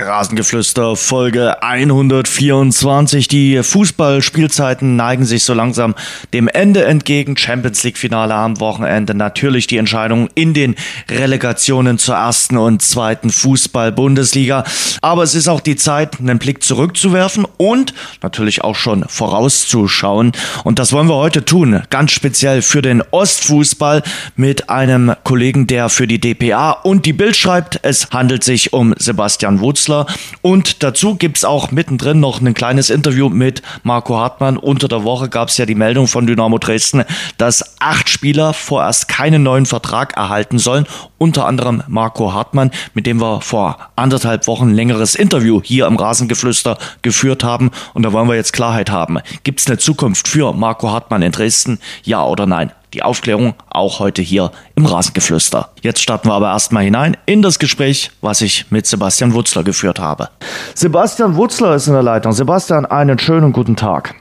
Rasengeflüster Folge 124. Die Fußballspielzeiten neigen sich so langsam dem Ende entgegen. Champions League Finale am Wochenende. Natürlich die Entscheidung in den Relegationen zur ersten und zweiten Fußball-Bundesliga. Aber es ist auch die Zeit, einen Blick zurückzuwerfen und natürlich auch schon vorauszuschauen. Und das wollen wir heute tun. Ganz speziell für den Ostfußball mit einem Kollegen, der für die DPA und die Bild schreibt. Es handelt sich um Sebastian Wutzler. Künstler. Und dazu gibt es auch mittendrin noch ein kleines Interview mit Marco Hartmann. Unter der Woche gab es ja die Meldung von Dynamo Dresden, dass acht Spieler vorerst keinen neuen Vertrag erhalten sollen. Unter anderem Marco Hartmann, mit dem wir vor anderthalb Wochen ein längeres Interview hier im Rasengeflüster geführt haben. Und da wollen wir jetzt Klarheit haben. Gibt es eine Zukunft für Marco Hartmann in Dresden? Ja oder nein? Die Aufklärung auch heute hier im Rasengeflüster. Jetzt starten wir aber erstmal hinein in das Gespräch, was ich mit Sebastian Wutzler geführt habe. Sebastian Wutzler ist in der Leitung. Sebastian, einen schönen guten Tag.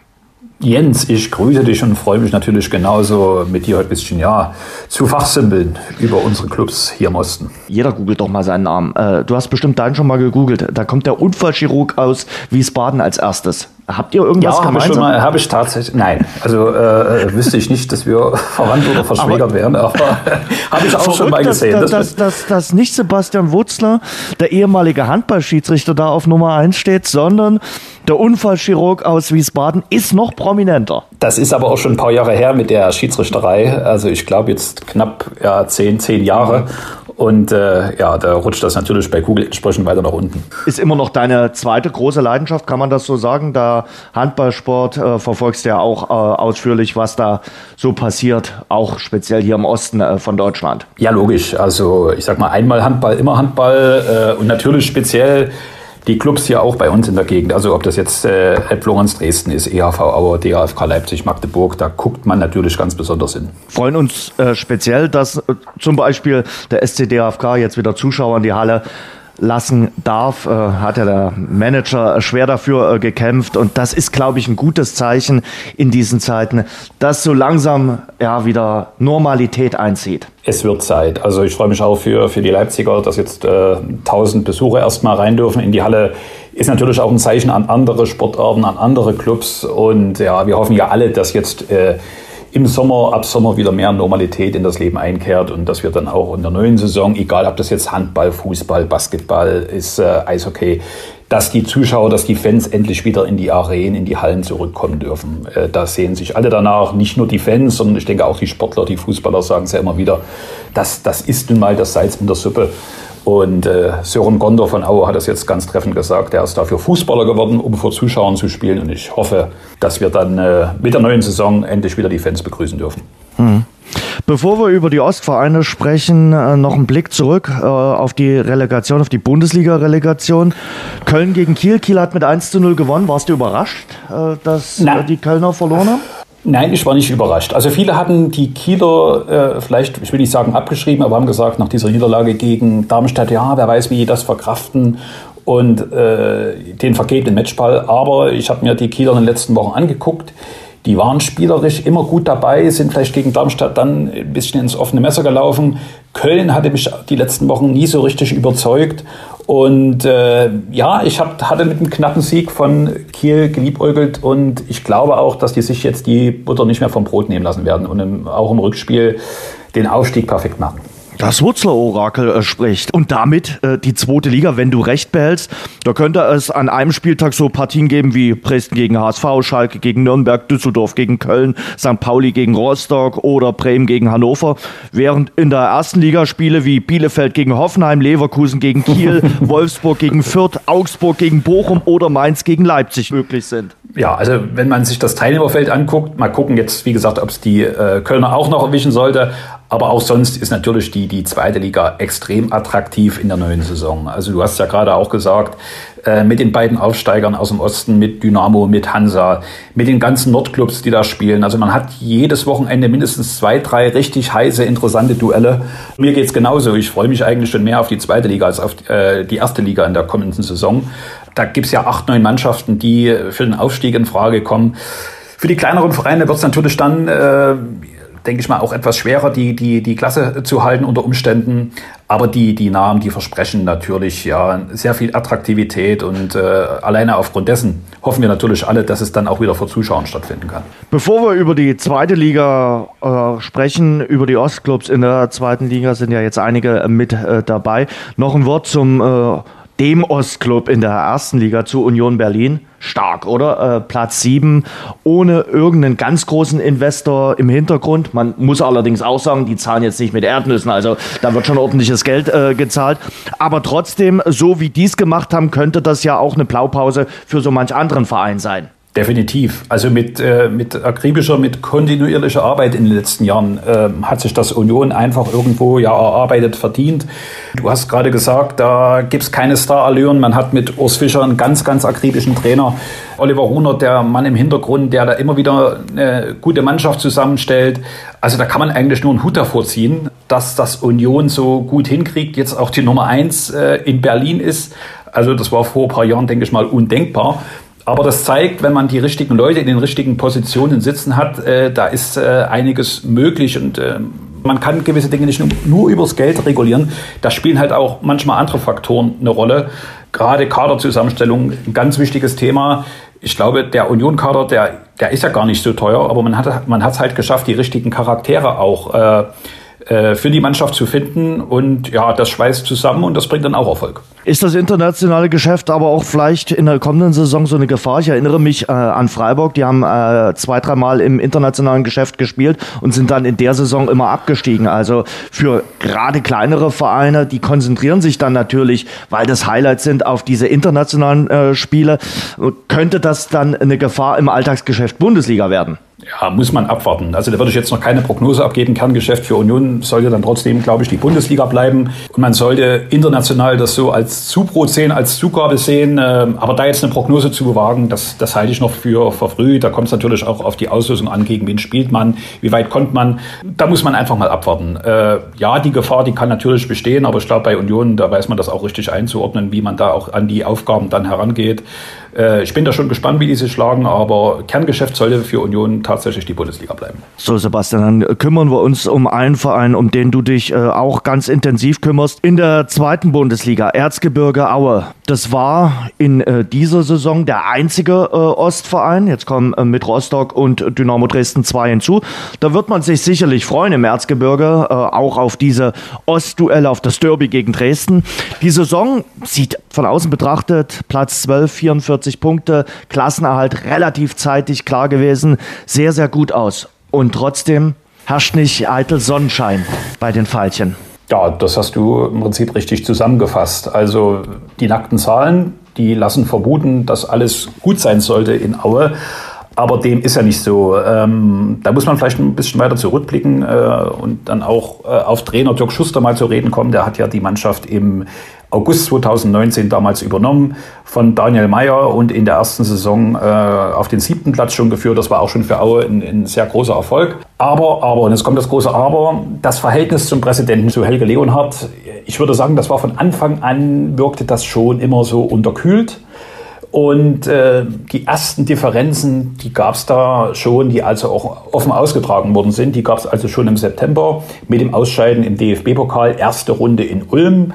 Jens, ich grüße dich und freue mich natürlich genauso mit dir heute ein bisschen ja, zu fachsimpeln über unsere Clubs hier im Osten. Jeder googelt doch mal seinen Namen. Äh, du hast bestimmt deinen schon mal gegoogelt. Da kommt der Unfallchirurg aus Wiesbaden als erstes. Habt ihr irgendwas ja, gemeinsam? Habe ich, hab ich tatsächlich. Nein, also äh, wüsste ich nicht, dass wir verwandt oder verschwägert wären, aber habe ich auch schon mal gesehen. Dass, dass, dass, dass nicht Sebastian Wutzler, der ehemalige Handballschiedsrichter, da auf Nummer 1 steht, sondern der Unfallchirurg aus Wiesbaden ist noch prominenter. Das ist aber auch schon ein paar Jahre her mit der Schiedsrichterei. Also ich glaube jetzt knapp ja, zehn, zehn Jahre. Und äh, ja, da rutscht das natürlich bei Google entsprechend weiter nach unten. Ist immer noch deine zweite große Leidenschaft, kann man das so sagen? Da Handballsport äh, verfolgst du ja auch äh, ausführlich, was da so passiert, auch speziell hier im Osten äh, von Deutschland. Ja, logisch. Also ich sag mal, einmal Handball, immer Handball äh, und natürlich speziell die Clubs hier auch bei uns in der Gegend, also ob das jetzt äh, Florenz Dresden ist, EHV Auer, DAFK Leipzig, Magdeburg, da guckt man natürlich ganz besonders hin. Freuen uns äh, speziell, dass äh, zum Beispiel der SC DAFK jetzt wieder Zuschauer in die Halle lassen darf, äh, hat ja der Manager schwer dafür äh, gekämpft und das ist, glaube ich, ein gutes Zeichen in diesen Zeiten, dass so langsam ja wieder Normalität einzieht. Es wird Zeit. Also ich freue mich auch für, für die Leipziger, dass jetzt äh, 1000 Besucher erstmal rein dürfen in die Halle. Ist natürlich auch ein Zeichen an andere Sportarten, an andere Clubs und ja, wir hoffen ja alle, dass jetzt äh, im Sommer, ab Sommer wieder mehr Normalität in das Leben einkehrt und dass wir dann auch in der neuen Saison, egal ob das jetzt Handball, Fußball, Basketball ist, äh, Eishockey, dass die Zuschauer, dass die Fans endlich wieder in die Arenen, in die Hallen zurückkommen dürfen. Äh, da sehen sich alle danach, nicht nur die Fans, sondern ich denke auch die Sportler, die Fußballer sagen es ja immer wieder, das, das ist nun mal das Salz in der Suppe. Und äh, Sören Gondor von Aue hat das jetzt ganz treffend gesagt. Er ist dafür Fußballer geworden, um vor Zuschauern zu spielen. Und ich hoffe, dass wir dann äh, mit der neuen Saison endlich wieder die Fans begrüßen dürfen. Mhm. Bevor wir über die Ostvereine sprechen, äh, noch ein Blick zurück äh, auf die Relegation, auf die Bundesliga-Relegation. Köln gegen Kiel. Kiel hat mit 1 zu 0 gewonnen. Warst du überrascht, äh, dass Na. die Kölner verloren haben? Nein, ich war nicht überrascht. Also viele hatten die Kieler äh, vielleicht, ich will nicht sagen abgeschrieben, aber haben gesagt, nach dieser Niederlage gegen Darmstadt, ja, wer weiß, wie die das verkraften und äh, den vergebenen Matchball. Aber ich habe mir die Kieler in den letzten Wochen angeguckt. Die waren spielerisch immer gut dabei, sind vielleicht gegen Darmstadt dann ein bisschen ins offene Messer gelaufen. Köln hatte mich die letzten Wochen nie so richtig überzeugt. Und äh, ja, ich hab, hatte mit einem knappen Sieg von Kiel geliebäugelt und ich glaube auch, dass die sich jetzt die Butter nicht mehr vom Brot nehmen lassen werden und im, auch im Rückspiel den Aufstieg perfekt machen. Das Wurzler-Orakel äh, spricht. Und damit äh, die zweite Liga, wenn du recht behältst, da könnte es an einem Spieltag so Partien geben wie Dresden gegen HSV, Schalke gegen Nürnberg, Düsseldorf gegen Köln, St. Pauli gegen Rostock oder Bremen gegen Hannover. Während in der ersten Liga Spiele wie Bielefeld gegen Hoffenheim, Leverkusen gegen Kiel, Wolfsburg gegen Fürth, Augsburg gegen Bochum oder Mainz gegen Leipzig möglich sind. Ja, also wenn man sich das Teilnehmerfeld anguckt, mal gucken jetzt, wie gesagt, ob es die äh, Kölner auch noch erwischen sollte. Aber auch sonst ist natürlich die, die zweite Liga extrem attraktiv in der neuen Saison. Also du hast ja gerade auch gesagt, äh, mit den beiden Aufsteigern aus dem Osten, mit Dynamo, mit Hansa, mit den ganzen Nordclubs, die da spielen. Also man hat jedes Wochenende mindestens zwei, drei richtig heiße, interessante Duelle. Mir geht's genauso. Ich freue mich eigentlich schon mehr auf die zweite Liga als auf äh, die erste Liga in der kommenden Saison. Da gibt's ja acht, neun Mannschaften, die für den Aufstieg in Frage kommen. Für die kleineren Vereine wird es natürlich dann äh, denke ich mal, auch etwas schwerer, die, die, die Klasse zu halten unter Umständen. Aber die, die Namen, die versprechen natürlich ja sehr viel Attraktivität und äh, alleine aufgrund dessen hoffen wir natürlich alle, dass es dann auch wieder vor Zuschauern stattfinden kann. Bevor wir über die zweite Liga äh, sprechen, über die Ostclubs in der zweiten Liga sind ja jetzt einige mit äh, dabei. Noch ein Wort zum äh, dem Ostclub in der ersten Liga zu Union Berlin. Stark, oder? Äh, Platz 7, ohne irgendeinen ganz großen Investor im Hintergrund. Man muss allerdings auch sagen, die zahlen jetzt nicht mit Erdnüssen, also da wird schon ordentliches Geld äh, gezahlt. Aber trotzdem, so wie die es gemacht haben, könnte das ja auch eine Blaupause für so manch anderen Verein sein. Definitiv. Also mit, äh, mit akribischer, mit kontinuierlicher Arbeit in den letzten Jahren äh, hat sich das Union einfach irgendwo ja erarbeitet, verdient. Du hast gerade gesagt, da gibt es keine Starallüren. Man hat mit Urs Fischer einen ganz, ganz akribischen Trainer. Oliver Runer, der Mann im Hintergrund, der da immer wieder eine gute Mannschaft zusammenstellt. Also da kann man eigentlich nur einen Hut davor ziehen, dass das Union so gut hinkriegt, jetzt auch die Nummer eins äh, in Berlin ist. Also das war vor ein paar Jahren, denke ich mal, undenkbar. Aber das zeigt, wenn man die richtigen Leute in den richtigen Positionen sitzen hat, äh, da ist äh, einiges möglich und äh, man kann gewisse Dinge nicht nur, nur übers Geld regulieren. Da spielen halt auch manchmal andere Faktoren eine Rolle. Gerade Kaderzusammenstellung, ein ganz wichtiges Thema. Ich glaube, der Union-Kader, der, der ist ja gar nicht so teuer, aber man hat man es halt geschafft, die richtigen Charaktere auch äh, für die Mannschaft zu finden. Und ja, das schweißt zusammen und das bringt dann auch Erfolg. Ist das internationale Geschäft aber auch vielleicht in der kommenden Saison so eine Gefahr? Ich erinnere mich äh, an Freiburg, die haben äh, zwei, dreimal im internationalen Geschäft gespielt und sind dann in der Saison immer abgestiegen. Also für gerade kleinere Vereine, die konzentrieren sich dann natürlich, weil das Highlights sind, auf diese internationalen äh, Spiele. Könnte das dann eine Gefahr im Alltagsgeschäft Bundesliga werden? Ja, muss man abwarten. Also da würde ich jetzt noch keine Prognose abgeben. Kerngeschäft für Union sollte dann trotzdem, glaube ich, die Bundesliga bleiben. Und man sollte international das so als Zubrot sehen, als Zugabe sehen. Ähm, aber da jetzt eine Prognose zu wagen, das, das halte ich noch für verfrüht. Da kommt es natürlich auch auf die Auslösung an, gegen wen spielt man, wie weit kommt man. Da muss man einfach mal abwarten. Äh, ja, die Gefahr, die kann natürlich bestehen, aber ich glaube, bei Union, da weiß man das auch richtig einzuordnen, wie man da auch an die Aufgaben dann herangeht. Äh, ich bin da schon gespannt, wie die sich schlagen, aber Kerngeschäft sollte für Union tatsächlich die Bundesliga bleiben. So, Sebastian, dann kümmern wir uns um einen Verein, um den du dich äh, auch ganz intensiv kümmerst. In der zweiten Bundesliga, Erzgebirge Aue. Das war in äh, dieser Saison der einzige Ostverein. Jetzt kommen mit Rostock und Dynamo Dresden zwei hinzu. Da wird man sich sicherlich freuen im Erzgebirge, auch auf diese Ostduelle, auf das Derby gegen Dresden. Die Saison sieht von außen betrachtet Platz 12, 44 45 Punkte, Klassenerhalt relativ zeitig klar gewesen, sehr, sehr gut aus. Und trotzdem herrscht nicht eitel Sonnenschein bei den Pfeilchen. Ja, das hast du im Prinzip richtig zusammengefasst. Also die nackten Zahlen, die lassen vermuten, dass alles gut sein sollte in Aue. Aber dem ist ja nicht so. Ähm, da muss man vielleicht ein bisschen weiter zurückblicken äh, und dann auch äh, auf Trainer Dirk Schuster mal zu reden kommen. Der hat ja die Mannschaft im August 2019 damals übernommen von Daniel Mayer und in der ersten Saison äh, auf den siebten Platz schon geführt. Das war auch schon für Aue ein, ein, sehr großer Erfolg. Aber, aber, und jetzt kommt das große Aber, das Verhältnis zum Präsidenten, zu Helge Leonhardt, ich würde sagen, das war von Anfang an, wirkte das schon immer so unterkühlt. Und äh, die ersten Differenzen, die gab es da schon, die also auch offen ausgetragen worden sind. Die gab es also schon im September mit dem Ausscheiden im DFB-Pokal, erste Runde in Ulm.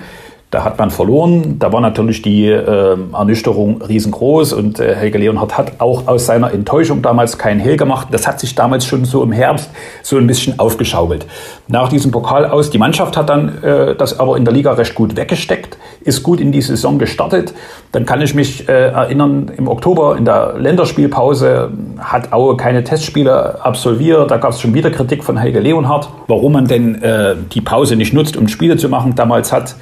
Da hat man verloren. Da war natürlich die äh, Ernüchterung riesengroß und äh, Helge Leonhardt hat auch aus seiner Enttäuschung damals keinen Hehl gemacht. Das hat sich damals schon so im Herbst so ein bisschen aufgeschaukelt. Nach diesem Pokal aus, die Mannschaft hat dann äh, das aber in der Liga recht gut weggesteckt, ist gut in die Saison gestartet. Dann kann ich mich äh, erinnern, im Oktober in der Länderspielpause hat Aue keine Testspiele absolviert. Da gab es schon wieder Kritik von Helge Leonhardt, warum man denn äh, die Pause nicht nutzt, um Spiele zu machen. Damals hat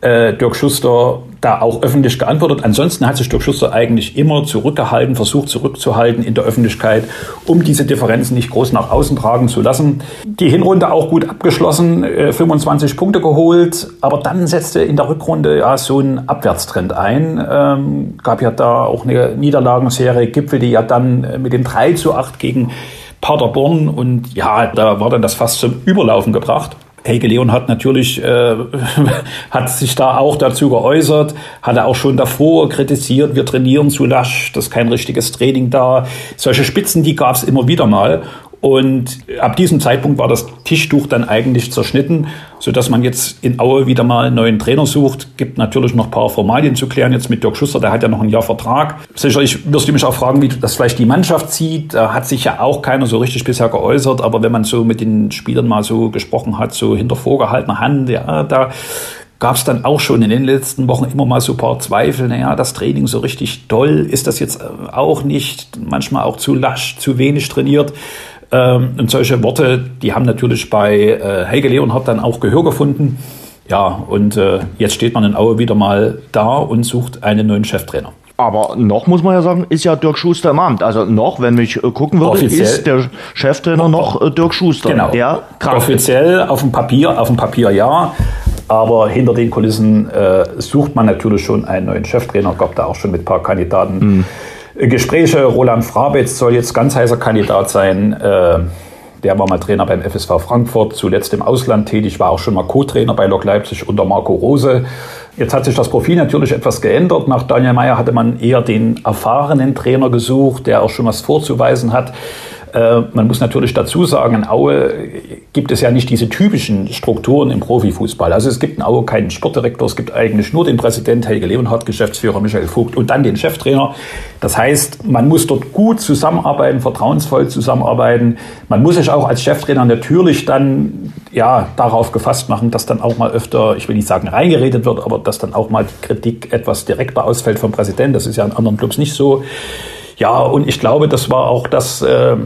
äh, Dirk Schuster da auch öffentlich geantwortet. Ansonsten hat sich Dirk Schuster eigentlich immer zurückgehalten, versucht zurückzuhalten in der Öffentlichkeit, um diese Differenzen nicht groß nach außen tragen zu lassen. Die Hinrunde auch gut abgeschlossen, äh, 25 Punkte geholt, aber dann setzte in der Rückrunde ja so ein Abwärtstrend ein. Ähm, gab ja da auch eine Niederlagenserie, gipfelte ja dann äh, mit dem 3 zu 8 gegen Paderborn und ja, da war dann das fast zum Überlaufen gebracht. Helge Leon hat natürlich äh, hat sich da auch dazu geäußert, hat er auch schon davor kritisiert, wir trainieren zu lasch, das ist kein richtiges Training da. Solche Spitzen, die gab es immer wieder mal. Und ab diesem Zeitpunkt war das Tischtuch dann eigentlich zerschnitten, so dass man jetzt in Aue wieder mal einen neuen Trainer sucht. Gibt natürlich noch ein paar Formalien zu klären jetzt mit Dirk Schuster, der hat ja noch ein Jahr Vertrag. Sicherlich wirst du mich auch fragen, wie das vielleicht die Mannschaft sieht. Da hat sich ja auch keiner so richtig bisher geäußert, aber wenn man so mit den Spielern mal so gesprochen hat, so hinter vorgehaltener Hand, ja, da gab es dann auch schon in den letzten Wochen immer mal so ein paar Zweifel. Naja, das Training so richtig toll ist das jetzt auch nicht. Manchmal auch zu lasch, zu wenig trainiert. Ähm, und solche Worte, die haben natürlich bei äh, Helge Leonhardt dann auch Gehör gefunden. Ja, und äh, jetzt steht man in Aue wieder mal da und sucht einen neuen Cheftrainer. Aber noch muss man ja sagen, ist ja Dirk Schuster im Amt. Also noch, wenn mich äh, gucken würde, Offiziell. ist der Cheftrainer noch äh, Dirk Schuster. Genau. Der Offiziell auf dem Papier, auf dem Papier ja. Aber hinter den Kulissen äh, sucht man natürlich schon einen neuen Cheftrainer. Gab da auch schon mit ein paar Kandidaten. Mhm. Gespräche. Roland Frabetz soll jetzt ganz heißer Kandidat sein. Äh, der war mal Trainer beim FSV Frankfurt, zuletzt im Ausland tätig, war auch schon mal Co-Trainer bei Lok Leipzig unter Marco Rose. Jetzt hat sich das Profil natürlich etwas geändert. Nach Daniel Meyer hatte man eher den erfahrenen Trainer gesucht, der auch schon was vorzuweisen hat. Äh, man muss natürlich dazu sagen, in Aue gibt es ja nicht diese typischen Strukturen im Profifußball. Also es gibt in Aue keinen Sportdirektor, es gibt eigentlich nur den Präsident Helge Leonhardt, Geschäftsführer Michael Vogt und dann den Cheftrainer. Das heißt, man muss dort gut zusammenarbeiten, vertrauensvoll zusammenarbeiten. Man muss sich auch als Cheftrainer natürlich dann ja, darauf gefasst machen, dass dann auch mal öfter, ich will nicht sagen reingeredet wird, aber dass dann auch mal die Kritik etwas direkter ausfällt vom Präsidenten. Das ist ja in anderen Clubs nicht so. Ja, und ich glaube, das war auch das äh,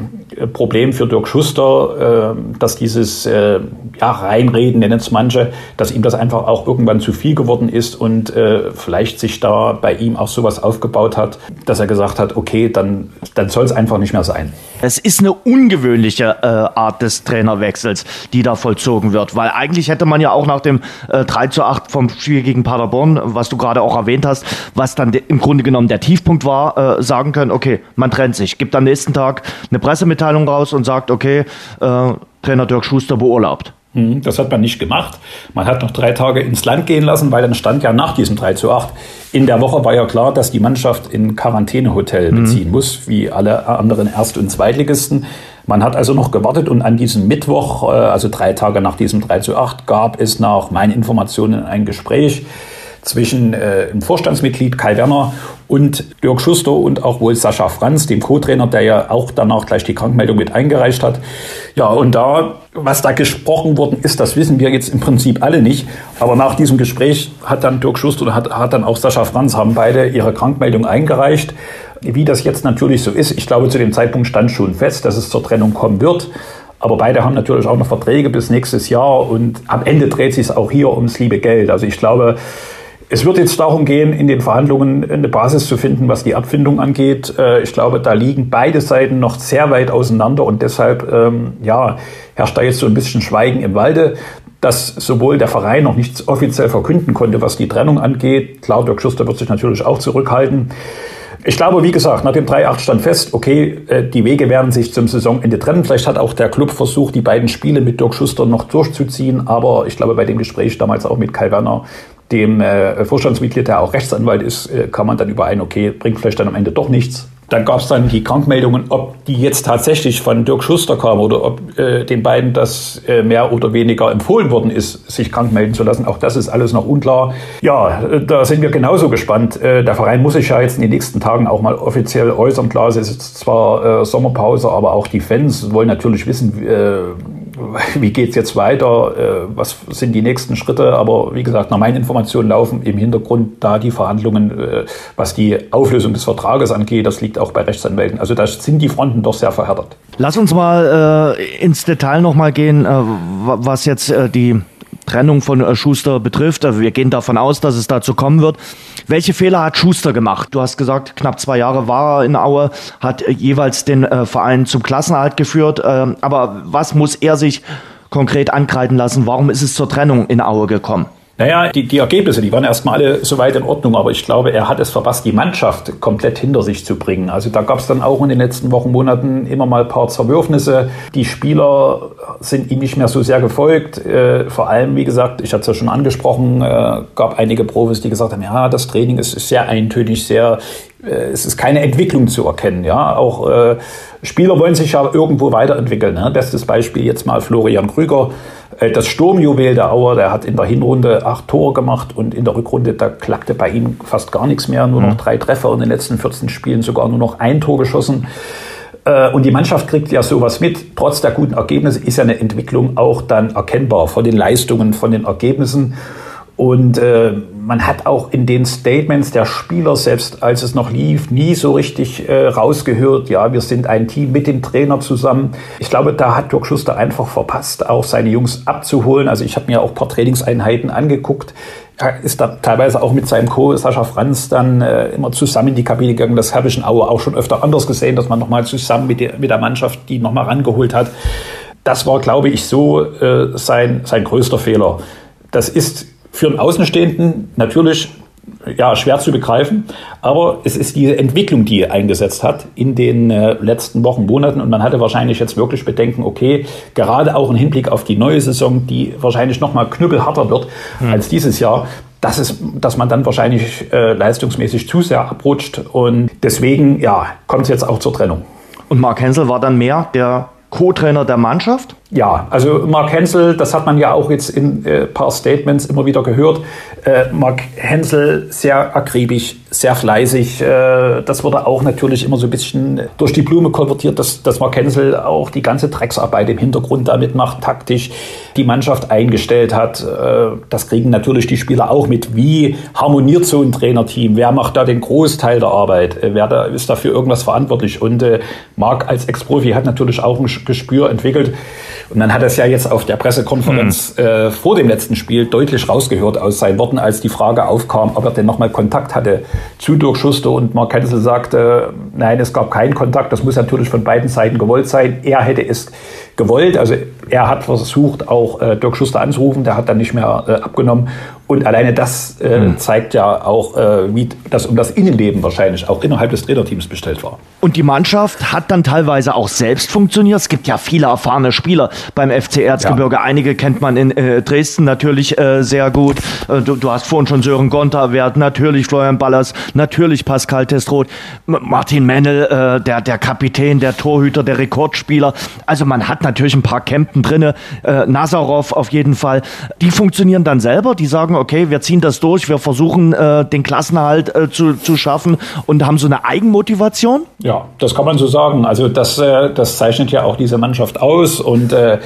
Problem für Dirk Schuster, äh, dass dieses äh, ja, Reinreden, nennen es manche, dass ihm das einfach auch irgendwann zu viel geworden ist und äh, vielleicht sich da bei ihm auch sowas aufgebaut hat, dass er gesagt hat, okay, dann, dann soll es einfach nicht mehr sein. Es ist eine ungewöhnliche äh, Art des Trainerwechsels, die da vollzogen wird, weil eigentlich hätte man ja auch nach dem äh, 3 zu 8 vom Spiel gegen Paderborn, was du gerade auch erwähnt hast, was dann im Grunde genommen der Tiefpunkt war, äh, sagen können, okay, man trennt sich, gibt am nächsten Tag eine Pressemitteilung raus und sagt, okay, äh, Trainer Dirk Schuster beurlaubt. Hm, das hat man nicht gemacht. Man hat noch drei Tage ins Land gehen lassen, weil dann stand ja nach diesem 3 zu 8. In der Woche war ja klar, dass die Mannschaft in Quarantänehotel mhm. beziehen muss, wie alle anderen Erst- und Zweitligisten. Man hat also noch gewartet und an diesem Mittwoch, äh, also drei Tage nach diesem 3 zu 8, gab es nach meinen Informationen ein Gespräch zwischen äh, dem Vorstandsmitglied Kai Werner und Dirk Schuster und auch wohl Sascha Franz, dem Co-Trainer, der ja auch danach gleich die Krankmeldung mit eingereicht hat. Ja, und da, was da gesprochen worden ist, das wissen wir jetzt im Prinzip alle nicht. Aber nach diesem Gespräch hat dann Dirk Schuster und hat, hat dann auch Sascha Franz, haben beide ihre Krankmeldung eingereicht. Wie das jetzt natürlich so ist, ich glaube, zu dem Zeitpunkt stand schon fest, dass es zur Trennung kommen wird. Aber beide haben natürlich auch noch Verträge bis nächstes Jahr und am Ende dreht sich es auch hier ums liebe Geld. Also ich glaube, es wird jetzt darum gehen, in den Verhandlungen eine Basis zu finden, was die Abfindung angeht. Äh, ich glaube, da liegen beide Seiten noch sehr weit auseinander und deshalb ähm, ja, herrscht da jetzt so ein bisschen Schweigen im Walde dass sowohl der Verein noch nichts offiziell verkünden konnte, was die Trennung angeht. Klar, Dirk Schuster wird sich natürlich auch zurückhalten. Ich glaube, wie gesagt, nach dem 3-8 stand fest, okay, äh, die Wege werden sich zum Saisonende trennen. Vielleicht hat auch der Club versucht, die beiden Spiele mit Dirk Schuster noch durchzuziehen. Aber ich glaube, bei dem Gespräch damals auch mit Kai Werner dem äh, Vorstandsmitglied, der auch Rechtsanwalt ist, äh, kann man dann überein, okay, bringt vielleicht dann am Ende doch nichts. Dann gab es dann die Krankmeldungen, ob die jetzt tatsächlich von Dirk Schuster kamen oder ob äh, den beiden das äh, mehr oder weniger empfohlen worden ist, sich krank melden zu lassen. Auch das ist alles noch unklar. Ja, äh, da sind wir genauso gespannt. Äh, der Verein muss sich ja jetzt in den nächsten Tagen auch mal offiziell äußern. Klar, es ist zwar Sommerpause, aber auch die Fans wollen natürlich wissen, wie geht es jetzt weiter, äh, was sind die nächsten Schritte. Aber wie gesagt, nach meinen Informationen laufen im Hintergrund da die Verhandlungen, äh, was die Auflösung des Vertrages angeht. Das liegt auch bei Rechtsanwälten. Also da sind die Fronten doch sehr verhärtet. Lass uns mal äh, ins Detail nochmal gehen, äh, was jetzt äh, die Trennung von äh, Schuster betrifft. Also wir gehen davon aus, dass es dazu kommen wird. Welche Fehler hat Schuster gemacht? Du hast gesagt, knapp zwei Jahre war er in Aue, hat äh, jeweils den äh, Verein zum Klassenerhalt geführt. Ähm, aber was muss er sich konkret ankreiden lassen? Warum ist es zur Trennung in Aue gekommen? Naja, die, die Ergebnisse, die waren erstmal alle soweit in Ordnung, aber ich glaube, er hat es verpasst, die Mannschaft komplett hinter sich zu bringen. Also da gab es dann auch in den letzten Wochen, Monaten immer mal ein paar Zerwürfnisse. Die Spieler sind ihm nicht mehr so sehr gefolgt. Äh, vor allem, wie gesagt, ich hatte es ja schon angesprochen, äh, gab einige Profis, die gesagt haben, ja, das Training ist sehr eintönig, sehr äh, es ist keine Entwicklung zu erkennen. Ja, auch äh, Spieler wollen sich ja irgendwo weiterentwickeln. Ne? Bestes Beispiel jetzt mal Florian Krüger, das Sturmjuwel der Auer, der hat in der Hinrunde acht Tore gemacht und in der Rückrunde, da klappte bei ihm fast gar nichts mehr, nur noch mhm. drei Treffer und in den letzten 14 Spielen sogar nur noch ein Tor geschossen. Äh, und die Mannschaft kriegt ja sowas mit. Trotz der guten Ergebnisse ist ja eine Entwicklung auch dann erkennbar von den Leistungen, von den Ergebnissen. Und äh, man hat auch in den Statements der Spieler, selbst als es noch lief, nie so richtig äh, rausgehört, ja, wir sind ein Team mit dem Trainer zusammen. Ich glaube, da hat Dirk Schuster einfach verpasst, auch seine Jungs abzuholen. Also ich habe mir auch ein paar Trainingseinheiten angeguckt. Er ist da teilweise auch mit seinem Co. Sascha Franz dann äh, immer zusammen in die Kabine gegangen. Das habe ich in Aue auch schon öfter anders gesehen, dass man nochmal zusammen mit der, mit der Mannschaft die nochmal rangeholt hat. Das war, glaube ich, so äh, sein, sein größter Fehler. Das ist für einen Außenstehenden natürlich ja, schwer zu begreifen, aber es ist diese Entwicklung, die er eingesetzt hat in den äh, letzten Wochen, Monaten und man hatte wahrscheinlich jetzt wirklich Bedenken, okay, gerade auch im Hinblick auf die neue Saison, die wahrscheinlich noch mal knüppelharter wird mhm. als dieses Jahr, dass, es, dass man dann wahrscheinlich äh, leistungsmäßig zu sehr abrutscht und deswegen ja, kommt es jetzt auch zur Trennung. Und Mark Hensel war dann mehr der Co-Trainer der Mannschaft? Ja, also Mark Hensel, das hat man ja auch jetzt in äh, paar Statements immer wieder gehört. Äh, Mark Hensel sehr akribisch, sehr fleißig. Äh, das wurde auch natürlich immer so ein bisschen durch die Blume konvertiert, dass, dass Mark Hensel auch die ganze Drecksarbeit im Hintergrund damit macht, taktisch die Mannschaft eingestellt hat. Äh, das kriegen natürlich die Spieler auch mit. Wie harmoniert so ein Trainerteam? Wer macht da den Großteil der Arbeit? Äh, wer da, ist dafür irgendwas verantwortlich? Und äh, Mark als Ex-Profi hat natürlich auch ein Gespür entwickelt und dann hat er es ja jetzt auf der Pressekonferenz mhm. äh, vor dem letzten Spiel deutlich rausgehört aus seinen Worten, als die Frage aufkam, ob er denn nochmal Kontakt hatte zu Dirk Schuster. Und Mark Hensel sagte, nein, es gab keinen Kontakt, das muss natürlich von beiden Seiten gewollt sein. Er hätte es gewollt, also er hat versucht, auch äh, Dirk Schuster anzurufen, der hat dann nicht mehr äh, abgenommen und alleine das äh, mhm. zeigt ja auch, äh, wie das um das Innenleben wahrscheinlich auch innerhalb des Trainerteams bestellt war. Und die Mannschaft hat dann teilweise auch selbst funktioniert. Es gibt ja viele erfahrene Spieler beim FC Erzgebirge. Ja. Einige kennt man in äh, Dresden natürlich äh, sehr gut. Äh, du, du, hast vorhin schon Sören Gonter erwähnt, natürlich Florian Ballers, natürlich Pascal Testroth, Martin Mennel, äh, der, der Kapitän, der Torhüter, der Rekordspieler. Also man hat natürlich ein paar Campen drinne. Äh, Nazarov auf jeden Fall. Die funktionieren dann selber. Die sagen, okay, wir ziehen das durch, wir versuchen äh, den Klassenhalt äh, zu, zu schaffen und haben so eine Eigenmotivation? Ja, das kann man so sagen. Also das, äh, das zeichnet ja auch diese Mannschaft aus und äh,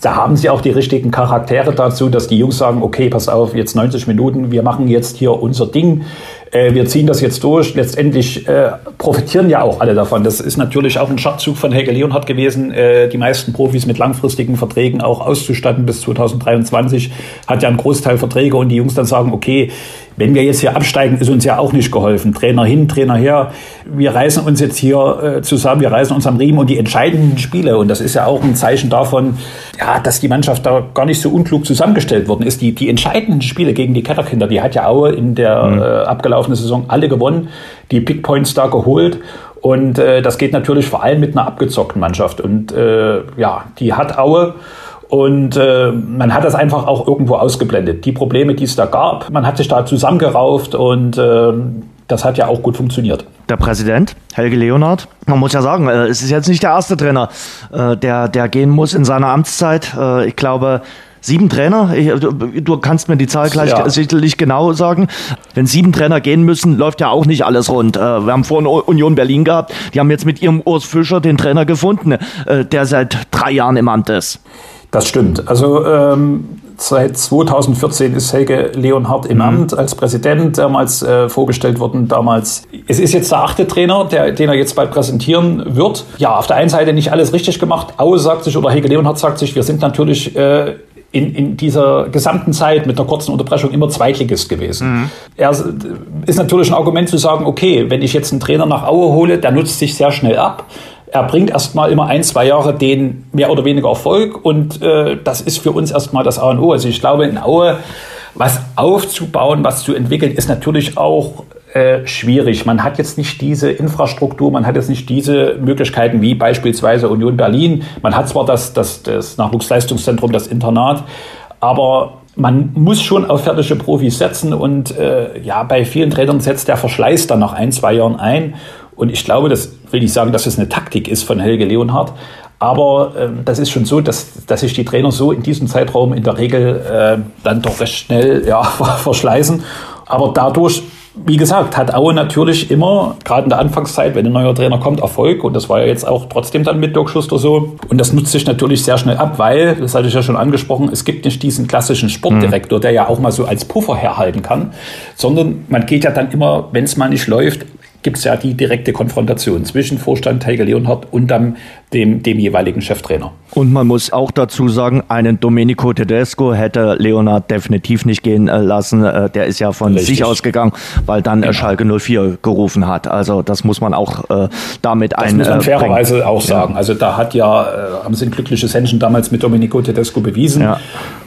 da haben sie auch die richtigen Charaktere dazu, dass die Jungs sagen, okay, pass auf, jetzt 90 Minuten, wir machen jetzt hier unser Ding. Äh, wir ziehen das jetzt durch. Letztendlich äh, profitieren ja auch alle davon. Das ist natürlich auch ein Schachzug von Helge Leonhardt gewesen, äh, die meisten Profis mit langfristigen Verträgen auch auszustatten bis 2023. Hat ja einen Großteil Verträge und die Jungs dann sagen, okay, wenn wir jetzt hier absteigen, ist uns ja auch nicht geholfen. Trainer hin, Trainer her. Wir reißen uns jetzt hier äh, zusammen, wir reißen uns am Riemen und die entscheidenden Spiele, und das ist ja auch ein Zeichen davon, ja, dass die Mannschaft da gar nicht so unklug zusammengestellt worden ist. Die, die entscheidenden Spiele gegen die Ketterkinder, die hat ja Aue in der mhm. äh, abgelaufenen Saison alle gewonnen, die Big Points da geholt. Und äh, das geht natürlich vor allem mit einer abgezockten Mannschaft. Und äh, ja, die hat Aue und äh, man hat das einfach auch irgendwo ausgeblendet. Die Probleme, die es da gab, man hat sich da zusammengerauft und äh, das hat ja auch gut funktioniert. Der Präsident, Helge Leonard, man muss ja sagen, äh, es ist jetzt nicht der erste Trainer, äh, der, der gehen muss in seiner Amtszeit. Äh, ich glaube, sieben Trainer, du kannst mir die Zahl gleich ja. sicherlich genau sagen. Wenn sieben Trainer gehen müssen, läuft ja auch nicht alles rund. Wir haben vorhin Union Berlin gehabt, die haben jetzt mit ihrem Urs Fischer den Trainer gefunden, der seit drei Jahren im Amt ist. Das stimmt. Also ähm, seit 2014 ist Helge Leonhardt im mhm. Amt als Präsident damals äh, vorgestellt worden. Damals. Es ist jetzt der achte Trainer, der, den er jetzt bald präsentieren wird. Ja, auf der einen Seite nicht alles richtig gemacht. Aue sagt sich oder Helge Leonhardt sagt sich, wir sind natürlich äh, in, in dieser gesamten Zeit mit einer kurzen Unterbrechung immer Zweitligist gewesen. Mhm. Er ist natürlich ein Argument zu sagen, okay, wenn ich jetzt einen Trainer nach Aue hole, der nutzt sich sehr schnell ab er bringt erstmal immer ein, zwei Jahre den mehr oder weniger Erfolg und äh, das ist für uns erstmal das A und O. Also ich glaube, in Aue was aufzubauen, was zu entwickeln, ist natürlich auch äh, schwierig. Man hat jetzt nicht diese Infrastruktur, man hat jetzt nicht diese Möglichkeiten wie beispielsweise Union Berlin. Man hat zwar das, das, das Nachwuchsleistungszentrum, das Internat, aber man muss schon auf fertige Profis setzen und äh, ja, bei vielen Trainern setzt der Verschleiß dann nach ein, zwei Jahren ein. Und ich glaube, das will ich sagen, dass es eine Taktik ist von Helge Leonhardt. Aber äh, das ist schon so, dass, dass sich die Trainer so in diesem Zeitraum in der Regel äh, dann doch recht schnell ja, verschleißen. Aber dadurch wie gesagt, hat Aue natürlich immer, gerade in der Anfangszeit, wenn ein neuer Trainer kommt, Erfolg. Und das war ja jetzt auch trotzdem dann mit Dirk Schuster so. Und das nutzt sich natürlich sehr schnell ab, weil, das hatte ich ja schon angesprochen, es gibt nicht diesen klassischen Sportdirektor, der ja auch mal so als Puffer herhalten kann, sondern man geht ja dann immer, wenn es mal nicht läuft, gibt es ja die direkte Konfrontation zwischen Vorstand Heike Leonhardt und dann dem, dem jeweiligen Cheftrainer. Und man muss auch dazu sagen, einen Domenico Tedesco hätte Leonhardt definitiv nicht gehen äh, lassen. Äh, der ist ja von Richtig. sich ausgegangen, weil dann genau. Schalke 04 gerufen hat. Also das muss man auch äh, damit ein. Das muss man fairerweise auch sagen. Ja. Also da hat ja, haben sie ein glückliches Händchen damals mit Domenico Tedesco bewiesen. Ja.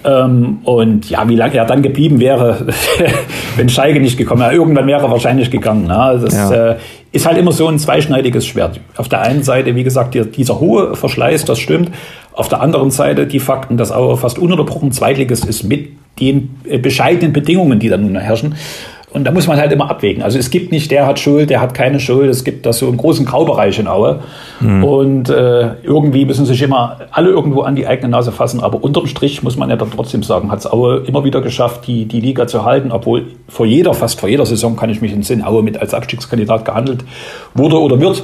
Ähm, und ja, wie lange er dann geblieben wäre, wenn Schalke nicht gekommen wäre, irgendwann wäre er wahrscheinlich gegangen. Ne? Das ja. äh, ist halt immer so ein zweischneidiges Schwert. Auf der einen Seite, wie gesagt, dieser hohe Verschleiß, das stimmt. Auf der anderen Seite die Fakten, dass Auer fast ununterbrochen Zweitliges ist mit den äh, bescheidenen Bedingungen, die da nun herrschen. Und da muss man halt immer abwägen. Also es gibt nicht, der hat Schuld, der hat keine Schuld. Es gibt da so einen großen Graubereich in Aue. Mhm. Und äh, irgendwie müssen sich immer alle irgendwo an die eigene Nase fassen. Aber unterm Strich muss man ja dann trotzdem sagen, hat es Aue immer wieder geschafft, die, die Liga zu halten, obwohl vor jeder, fast vor jeder Saison kann ich mich in Sinn, Aue mit als Abstiegskandidat gehandelt wurde oder wird.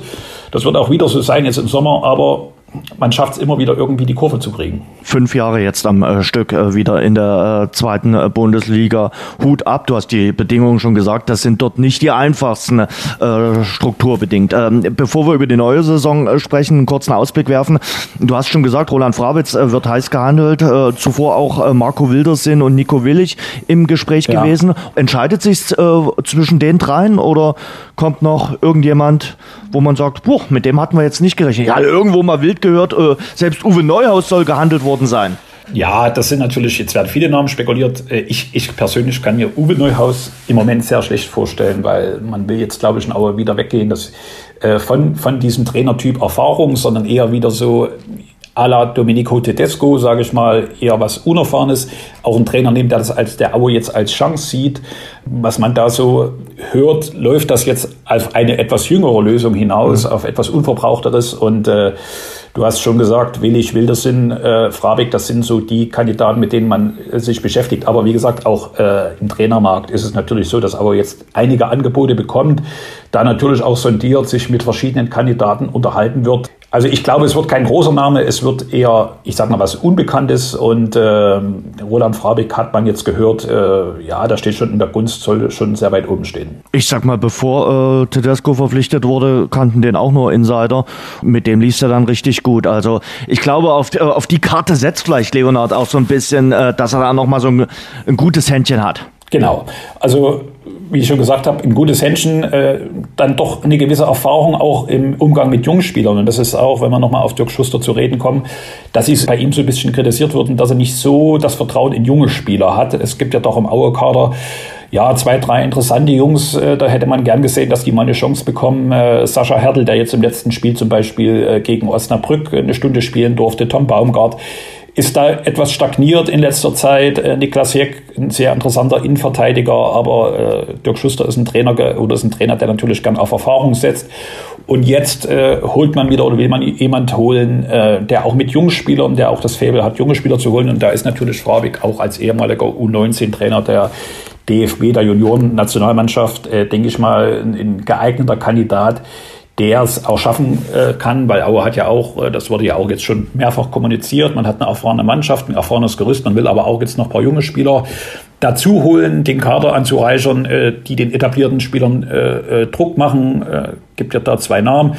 Das wird auch wieder so sein jetzt im Sommer. Aber man schafft es immer wieder irgendwie die Kurve zu kriegen. Fünf Jahre jetzt am äh, Stück äh, wieder in der äh, zweiten äh, Bundesliga. Hut ab, du hast die Bedingungen schon gesagt, das sind dort nicht die einfachsten äh, strukturbedingt. Ähm, bevor wir über die neue Saison äh, sprechen, einen kurzen Ausblick werfen. Du hast schon gesagt, Roland Frabitz wird heiß gehandelt. zuvor auch Marco Wildersinn und Nico Willig im Gespräch ja. gewesen. Entscheidet sich zwischen den dreien oder kommt noch irgendjemand, wo man sagt, puh, mit dem hatten wir jetzt nicht gerechnet. Ja, irgendwo mal wild gehört, äh, selbst Uwe Neuhaus soll gehandelt worden sein. Ja, das sind natürlich, jetzt werden viele Namen spekuliert. Äh, ich, ich persönlich kann mir Uwe Neuhaus im Moment sehr schlecht vorstellen, weil man will jetzt, glaube ich, Aue wieder weggehen, dass, äh, von, von diesem Trainertyp Erfahrung, sondern eher wieder so à la Domenico Tedesco, sage ich mal, eher was Unerfahrenes. Auch ein Trainer nimmt, der das als der Aue jetzt als Chance sieht. Was man da so hört, läuft das jetzt auf eine etwas jüngere Lösung hinaus, mhm. auf etwas Unverbrauchteres und äh, Du hast schon gesagt, Willig, Wildersinn, äh, Frabig, das sind so die Kandidaten, mit denen man äh, sich beschäftigt. Aber wie gesagt, auch äh, im Trainermarkt ist es natürlich so, dass aber jetzt einige Angebote bekommt, da natürlich auch sondiert, sich mit verschiedenen Kandidaten unterhalten wird. Also ich glaube, es wird kein großer Name, es wird eher, ich sage mal, was Unbekanntes. Und äh, Roland Frabig hat man jetzt gehört, äh, ja, da steht schon in der Gunst, soll schon sehr weit oben stehen. Ich sag mal, bevor äh, Tedesco verpflichtet wurde, kannten den auch nur Insider. Mit dem liest er dann richtig gut. Also ich glaube, auf, äh, auf die Karte setzt vielleicht Leonard auch so ein bisschen, äh, dass er da nochmal so ein, ein gutes Händchen hat. Genau. Also wie ich schon gesagt habe, ein gutes Händchen, äh, dann doch eine gewisse Erfahrung auch im Umgang mit Jungspielern. Und das ist auch, wenn wir nochmal auf Dirk Schuster zu reden kommen, dass es bei ihm so ein bisschen kritisiert wird, dass er nicht so das Vertrauen in junge Spieler hat. Es gibt ja doch im Aue-Kader ja, zwei, drei interessante Jungs, äh, da hätte man gern gesehen, dass die mal eine Chance bekommen. Äh, Sascha Hertel, der jetzt im letzten Spiel zum Beispiel äh, gegen Osnabrück eine Stunde spielen durfte, Tom Baumgart, ist da etwas stagniert in letzter Zeit. Äh, Niklas Jeck, ein sehr interessanter Innenverteidiger, aber äh, Dirk Schuster ist ein Trainer oder ist ein Trainer, der natürlich gern auf Erfahrung setzt. Und jetzt äh, holt man wieder oder will man jemand holen, äh, der auch mit Jungspielern, der auch das Faible hat, junge Spieler zu holen. Und da ist natürlich Frabig auch als ehemaliger U19-Trainer der DFB, der Junioren-Nationalmannschaft, äh, denke ich mal, ein, ein geeigneter Kandidat der es auch schaffen äh, kann, weil Aue hat ja auch, äh, das wurde ja auch jetzt schon mehrfach kommuniziert, man hat eine erfahrene Mannschaft, ein erfahrenes Gerüst, man will aber auch jetzt noch ein paar junge Spieler dazu holen, den Kader anzureichern, äh, die den etablierten Spielern äh, äh, Druck machen. Äh, gibt ja da zwei Namen.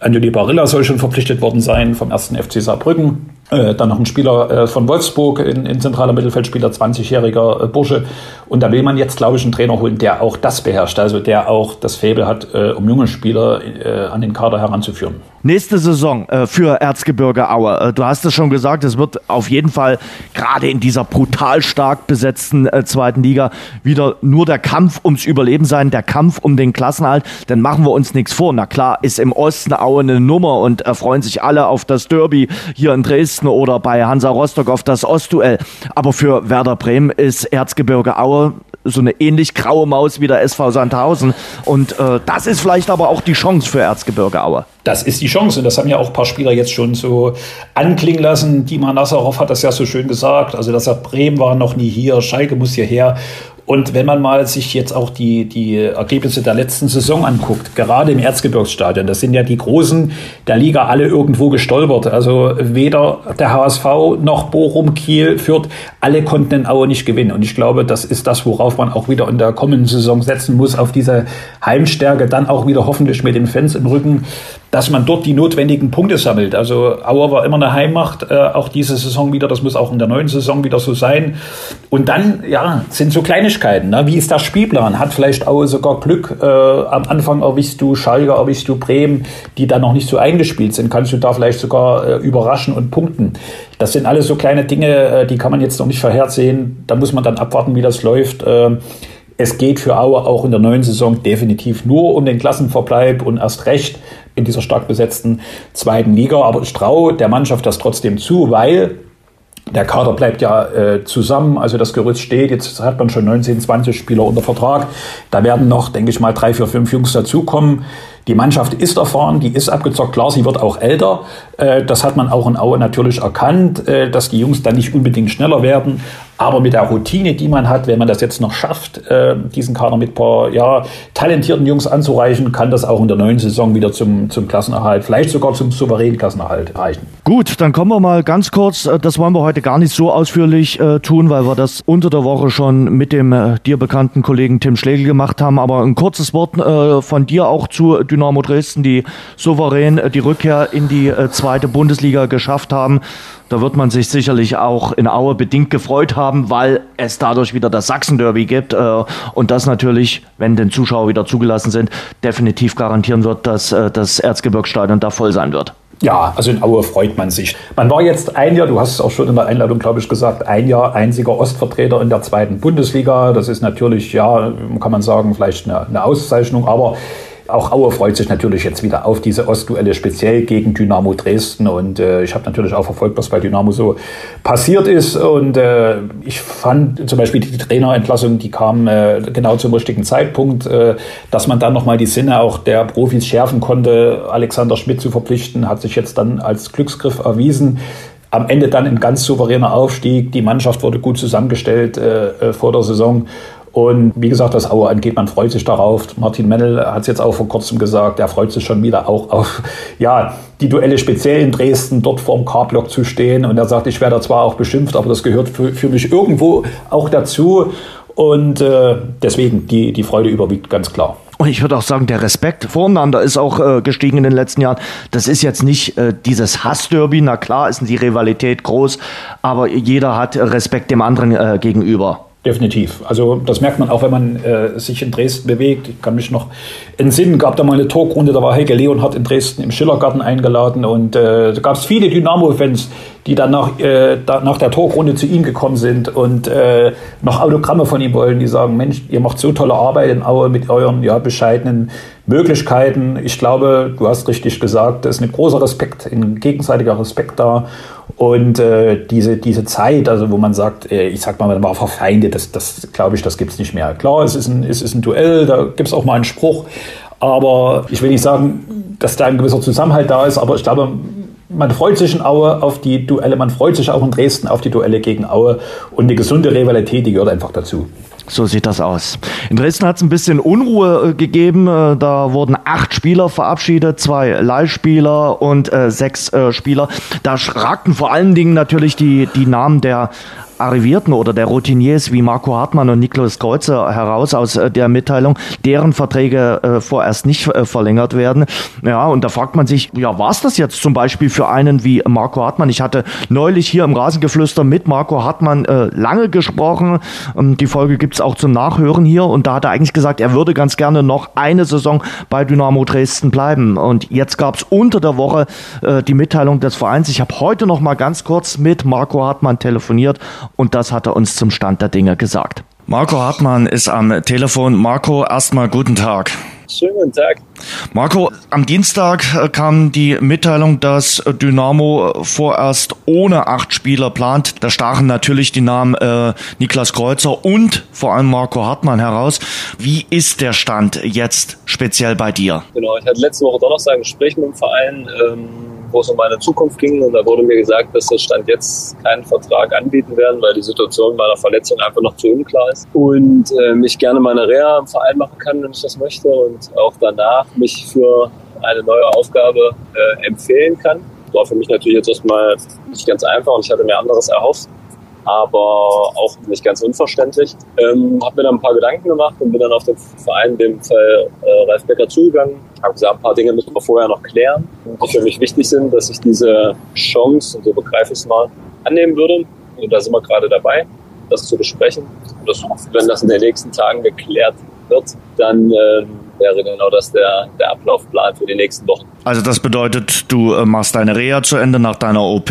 Anthony Barilla soll schon verpflichtet worden sein vom ersten FC Saarbrücken. Äh, dann noch ein Spieler äh, von Wolfsburg, in, in zentraler Mittelfeldspieler, 20-jähriger äh, Bursche. Und da will man jetzt, glaube ich, einen Trainer holen, der auch das beherrscht, also der auch das Faible hat, äh, um junge Spieler an den Kader heranzuführen. Nächste Saison äh, für Erzgebirge Aue. Äh, du hast es schon gesagt, es wird auf jeden Fall gerade in dieser brutal stark besetzten äh, zweiten Liga wieder nur der Kampf ums Überleben sein, der Kampf um den Klassenhalt. Dann machen wir uns nichts vor. Na klar, ist im Osten Aue eine Nummer und freuen sich alle auf das Derby hier in Dresden oder bei Hansa Rostock auf das Ostduell. Aber für Werder Bremen ist Erzgebirge Aue so eine ähnlich graue Maus wie der SV Sandhausen. Und äh, das ist vielleicht aber auch die Chance für Erzgebirge Aue das ist die Chance. Und das haben ja auch ein paar Spieler jetzt schon so anklingen lassen. Dima Nasserov hat das ja so schön gesagt. Also, dass er Bremen war noch nie hier, Schalke muss hierher. Und wenn man mal sich jetzt auch die, die Ergebnisse der letzten Saison anguckt, gerade im Erzgebirgsstadion, das sind ja die Großen der Liga alle irgendwo gestolpert. Also weder der HSV noch Bochum, Kiel, Fürth, alle konnten in Aue nicht gewinnen. Und ich glaube, das ist das, worauf man auch wieder in der kommenden Saison setzen muss, auf diese Heimstärke, dann auch wieder hoffentlich mit den Fans im Rücken dass man dort die notwendigen Punkte sammelt. Also Auer war immer eine Heimmacht, äh, auch diese Saison wieder, das muss auch in der neuen Saison wieder so sein. Und dann, ja, sind so Kleinigkeiten. Ne? Wie ist der Spielplan? Hat vielleicht Aue sogar Glück? Äh, am Anfang erwischst du Schalke, erwischst du Bremen, die dann noch nicht so eingespielt sind. Kannst du da vielleicht sogar äh, überraschen und punkten? Das sind alles so kleine Dinge, äh, die kann man jetzt noch nicht vorhersehen. Da muss man dann abwarten, wie das läuft. Es geht für Aue auch in der neuen Saison definitiv nur um den Klassenverbleib und erst recht in dieser stark besetzten zweiten Liga. Aber ich traue der Mannschaft das trotzdem zu, weil der Kader bleibt ja äh, zusammen, also das Gerüst steht. Jetzt hat man schon 19, 20 Spieler unter Vertrag. Da werden noch, denke ich mal, drei, vier, fünf Jungs dazukommen. Die Mannschaft ist erfahren, die ist abgezockt. Klar, sie wird auch älter. Äh, das hat man auch in Aue natürlich erkannt, äh, dass die Jungs dann nicht unbedingt schneller werden. Aber mit der Routine, die man hat, wenn man das jetzt noch schafft, äh, diesen Kader mit ein paar ja, talentierten Jungs anzureichen, kann das auch in der neuen Saison wieder zum, zum Klassenerhalt, vielleicht sogar zum souveränen Klassenerhalt reichen. Gut, dann kommen wir mal ganz kurz, das wollen wir heute gar nicht so ausführlich äh, tun, weil wir das unter der Woche schon mit dem äh, dir bekannten Kollegen Tim Schlegel gemacht haben. Aber ein kurzes Wort äh, von dir auch zu Dynamo Dresden, die souverän äh, die Rückkehr in die äh, zweite Bundesliga geschafft haben. Da wird man sich sicherlich auch in Aue bedingt gefreut haben, weil es dadurch wieder das Sachsen-Derby gibt äh, und das natürlich, wenn den Zuschauer wieder zugelassen sind, definitiv garantieren wird, dass das Erzgebirgsstadion da voll sein wird. Ja, also in Aue freut man sich. Man war jetzt ein Jahr, du hast es auch schon in der Einladung, glaube ich, gesagt, ein Jahr einziger Ostvertreter in der zweiten Bundesliga. Das ist natürlich, ja, kann man sagen, vielleicht eine, eine Auszeichnung, aber auch Aue freut sich natürlich jetzt wieder auf diese Ostduelle, speziell gegen Dynamo Dresden. Und äh, ich habe natürlich auch verfolgt, was bei Dynamo so passiert ist. Und äh, ich fand zum Beispiel die Trainerentlassung, die kam äh, genau zum richtigen Zeitpunkt, äh, dass man dann nochmal die Sinne auch der Profis schärfen konnte. Alexander Schmidt zu verpflichten, hat sich jetzt dann als Glücksgriff erwiesen am Ende dann ein ganz souveräner Aufstieg. Die Mannschaft wurde gut zusammengestellt äh, äh vor der Saison. Und wie gesagt, das Aue angeht, man freut sich darauf. Martin Mennel hat es jetzt auch vor kurzem gesagt, er freut sich schon wieder auch auf ja, die Duelle speziell in Dresden, dort vorm K-Block zu stehen. Und er sagt, ich werde zwar auch beschimpft, aber das gehört für, für mich irgendwo auch dazu. Und äh, deswegen, die, die Freude überwiegt ganz klar. Und ich würde auch sagen, der Respekt voreinander ist auch äh, gestiegen in den letzten Jahren. Das ist jetzt nicht äh, dieses Hassderby, na klar ist die Rivalität groß, aber jeder hat Respekt dem anderen äh, gegenüber. Definitiv. Also das merkt man auch, wenn man äh, sich in Dresden bewegt. Ich kann mich noch entsinnen, gab da mal eine Talkrunde, da war Helge Leonhardt in Dresden im Schillergarten eingeladen und äh, da gab es viele Dynamo-Fans, die dann nach, äh, da, nach der Talkrunde zu ihm gekommen sind und äh, noch Autogramme von ihm wollen, die sagen, Mensch, ihr macht so tolle Arbeit in Aue mit euren ja, bescheidenen Möglichkeiten. Ich glaube, du hast richtig gesagt, da ist ein großer Respekt, ein gegenseitiger Respekt da. Und äh, diese, diese Zeit, also wo man sagt, äh, ich sag mal, man war verfeindet, das, das glaube ich, das gibt es nicht mehr. Klar, es ist ein, es ist ein Duell, da gibt es auch mal einen Spruch. Aber ich will nicht sagen, dass da ein gewisser Zusammenhalt da ist, aber ich glaube, man freut sich in Aue auf die Duelle, man freut sich auch in Dresden auf die Duelle gegen Aue und eine gesunde Rivalität, die gehört einfach dazu. So sieht das aus. In Dresden hat es ein bisschen Unruhe äh, gegeben. Äh, da wurden acht Spieler verabschiedet, zwei Leihspieler und äh, sechs äh, Spieler. Da schrakten vor allen Dingen natürlich die, die Namen der Arrivierten oder der Routiniers wie Marco Hartmann und Niklas Kreuzer heraus aus äh, der Mitteilung, deren Verträge äh, vorerst nicht äh, verlängert werden. Ja, und da fragt man sich, ja, war es das jetzt zum Beispiel für einen wie Marco Hartmann? Ich hatte neulich hier im Rasengeflüster mit Marco Hartmann äh, lange gesprochen. Ähm, die Folge gibt's auch zum Nachhören hier und da hat er eigentlich gesagt, er würde ganz gerne noch eine Saison bei Dynamo Dresden bleiben. Und jetzt gab's unter der Woche äh, die Mitteilung des Vereins. Ich habe heute noch mal ganz kurz mit Marco Hartmann telefoniert und das hat er uns zum Stand der Dinge gesagt. Marco Hartmann ist am Telefon. Marco, erstmal guten Tag. Schönen guten Tag. Marco, am Dienstag äh, kam die Mitteilung, dass Dynamo vorerst ohne acht Spieler plant. Da stachen natürlich die Namen äh, Niklas Kreuzer und vor allem Marco Hartmann heraus. Wie ist der Stand jetzt speziell bei dir? Genau, ich hatte letzte Woche Donnerstag ein Gespräch mit dem Verein. Ähm wo es um meine Zukunft ging. Und da wurde mir gesagt, dass das Stand jetzt keinen Vertrag anbieten werden, weil die Situation meiner Verletzung einfach noch zu unklar ist. Und äh, mich gerne meine Reha im Verein machen kann, wenn ich das möchte. Und auch danach mich für eine neue Aufgabe äh, empfehlen kann. War für mich natürlich jetzt erstmal nicht ganz einfach und ich hatte mir anderes erhofft aber auch nicht ganz unverständlich. Ähm, habe mir dann ein paar Gedanken gemacht und bin dann auf den Verein, in dem Fall äh, Ralf Becker, zugegangen. Habe gesagt, ein paar Dinge müssen wir vorher noch klären, die für mich wichtig sind, dass ich diese Chance, und so begreife ich es mal, annehmen würde. Und da sind wir gerade dabei, das zu besprechen. Und das, wenn das in den nächsten Tagen geklärt wird, dann äh, wäre genau das der, der Ablaufplan für die nächsten Wochen. Also das bedeutet, du äh, machst deine Reha zu Ende nach deiner OP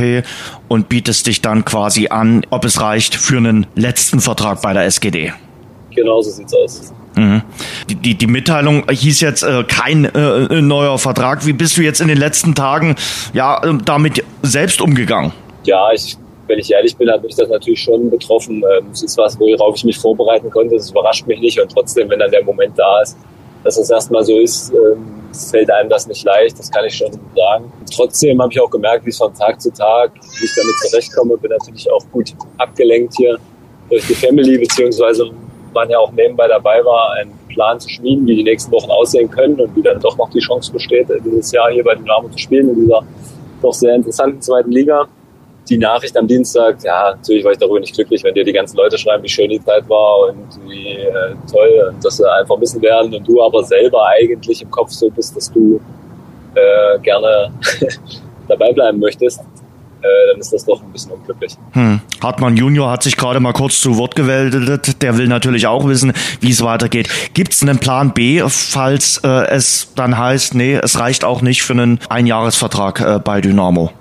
und bietest dich dann quasi an, ob es reicht für einen letzten Vertrag bei der SGD. Genau so sieht's aus. Mhm. Die, die, die Mitteilung hieß jetzt äh, kein äh, neuer Vertrag. Wie bist du jetzt in den letzten Tagen ja äh, damit selbst umgegangen? Ja, ich, wenn ich ehrlich bin, hat mich das natürlich schon betroffen. Ähm, es ist was, worauf ich mich vorbereiten konnte. Es überrascht mich nicht und trotzdem, wenn dann der Moment da ist, dass es erstmal so ist, ähm, fällt einem das nicht leicht, das kann ich schon sagen. Trotzdem habe ich auch gemerkt, wie es von Tag zu Tag, wie ich damit zurechtkomme, bin natürlich auch gut abgelenkt hier durch die Family, beziehungsweise man ja auch nebenbei dabei war, einen Plan zu schmieden, wie die nächsten Wochen aussehen können und wie dann doch noch die Chance besteht, dieses Jahr hier bei den Dynamo zu spielen in dieser doch sehr interessanten zweiten Liga die Nachricht am Dienstag, ja, natürlich war ich darüber nicht glücklich, wenn dir die ganzen Leute schreiben, wie schön die Zeit war und wie äh, toll und dass sie einfach missen werden und du aber selber eigentlich im Kopf so bist, dass du äh, gerne dabei bleiben möchtest, äh, dann ist das doch ein bisschen unglücklich. Hm. Hartmann Junior hat sich gerade mal kurz zu Wort gewählt. Der will natürlich auch wissen, wie es weitergeht. Gibt es einen Plan B, falls äh, es dann heißt, nee, es reicht auch nicht für einen Einjahresvertrag äh, bei Dynamo?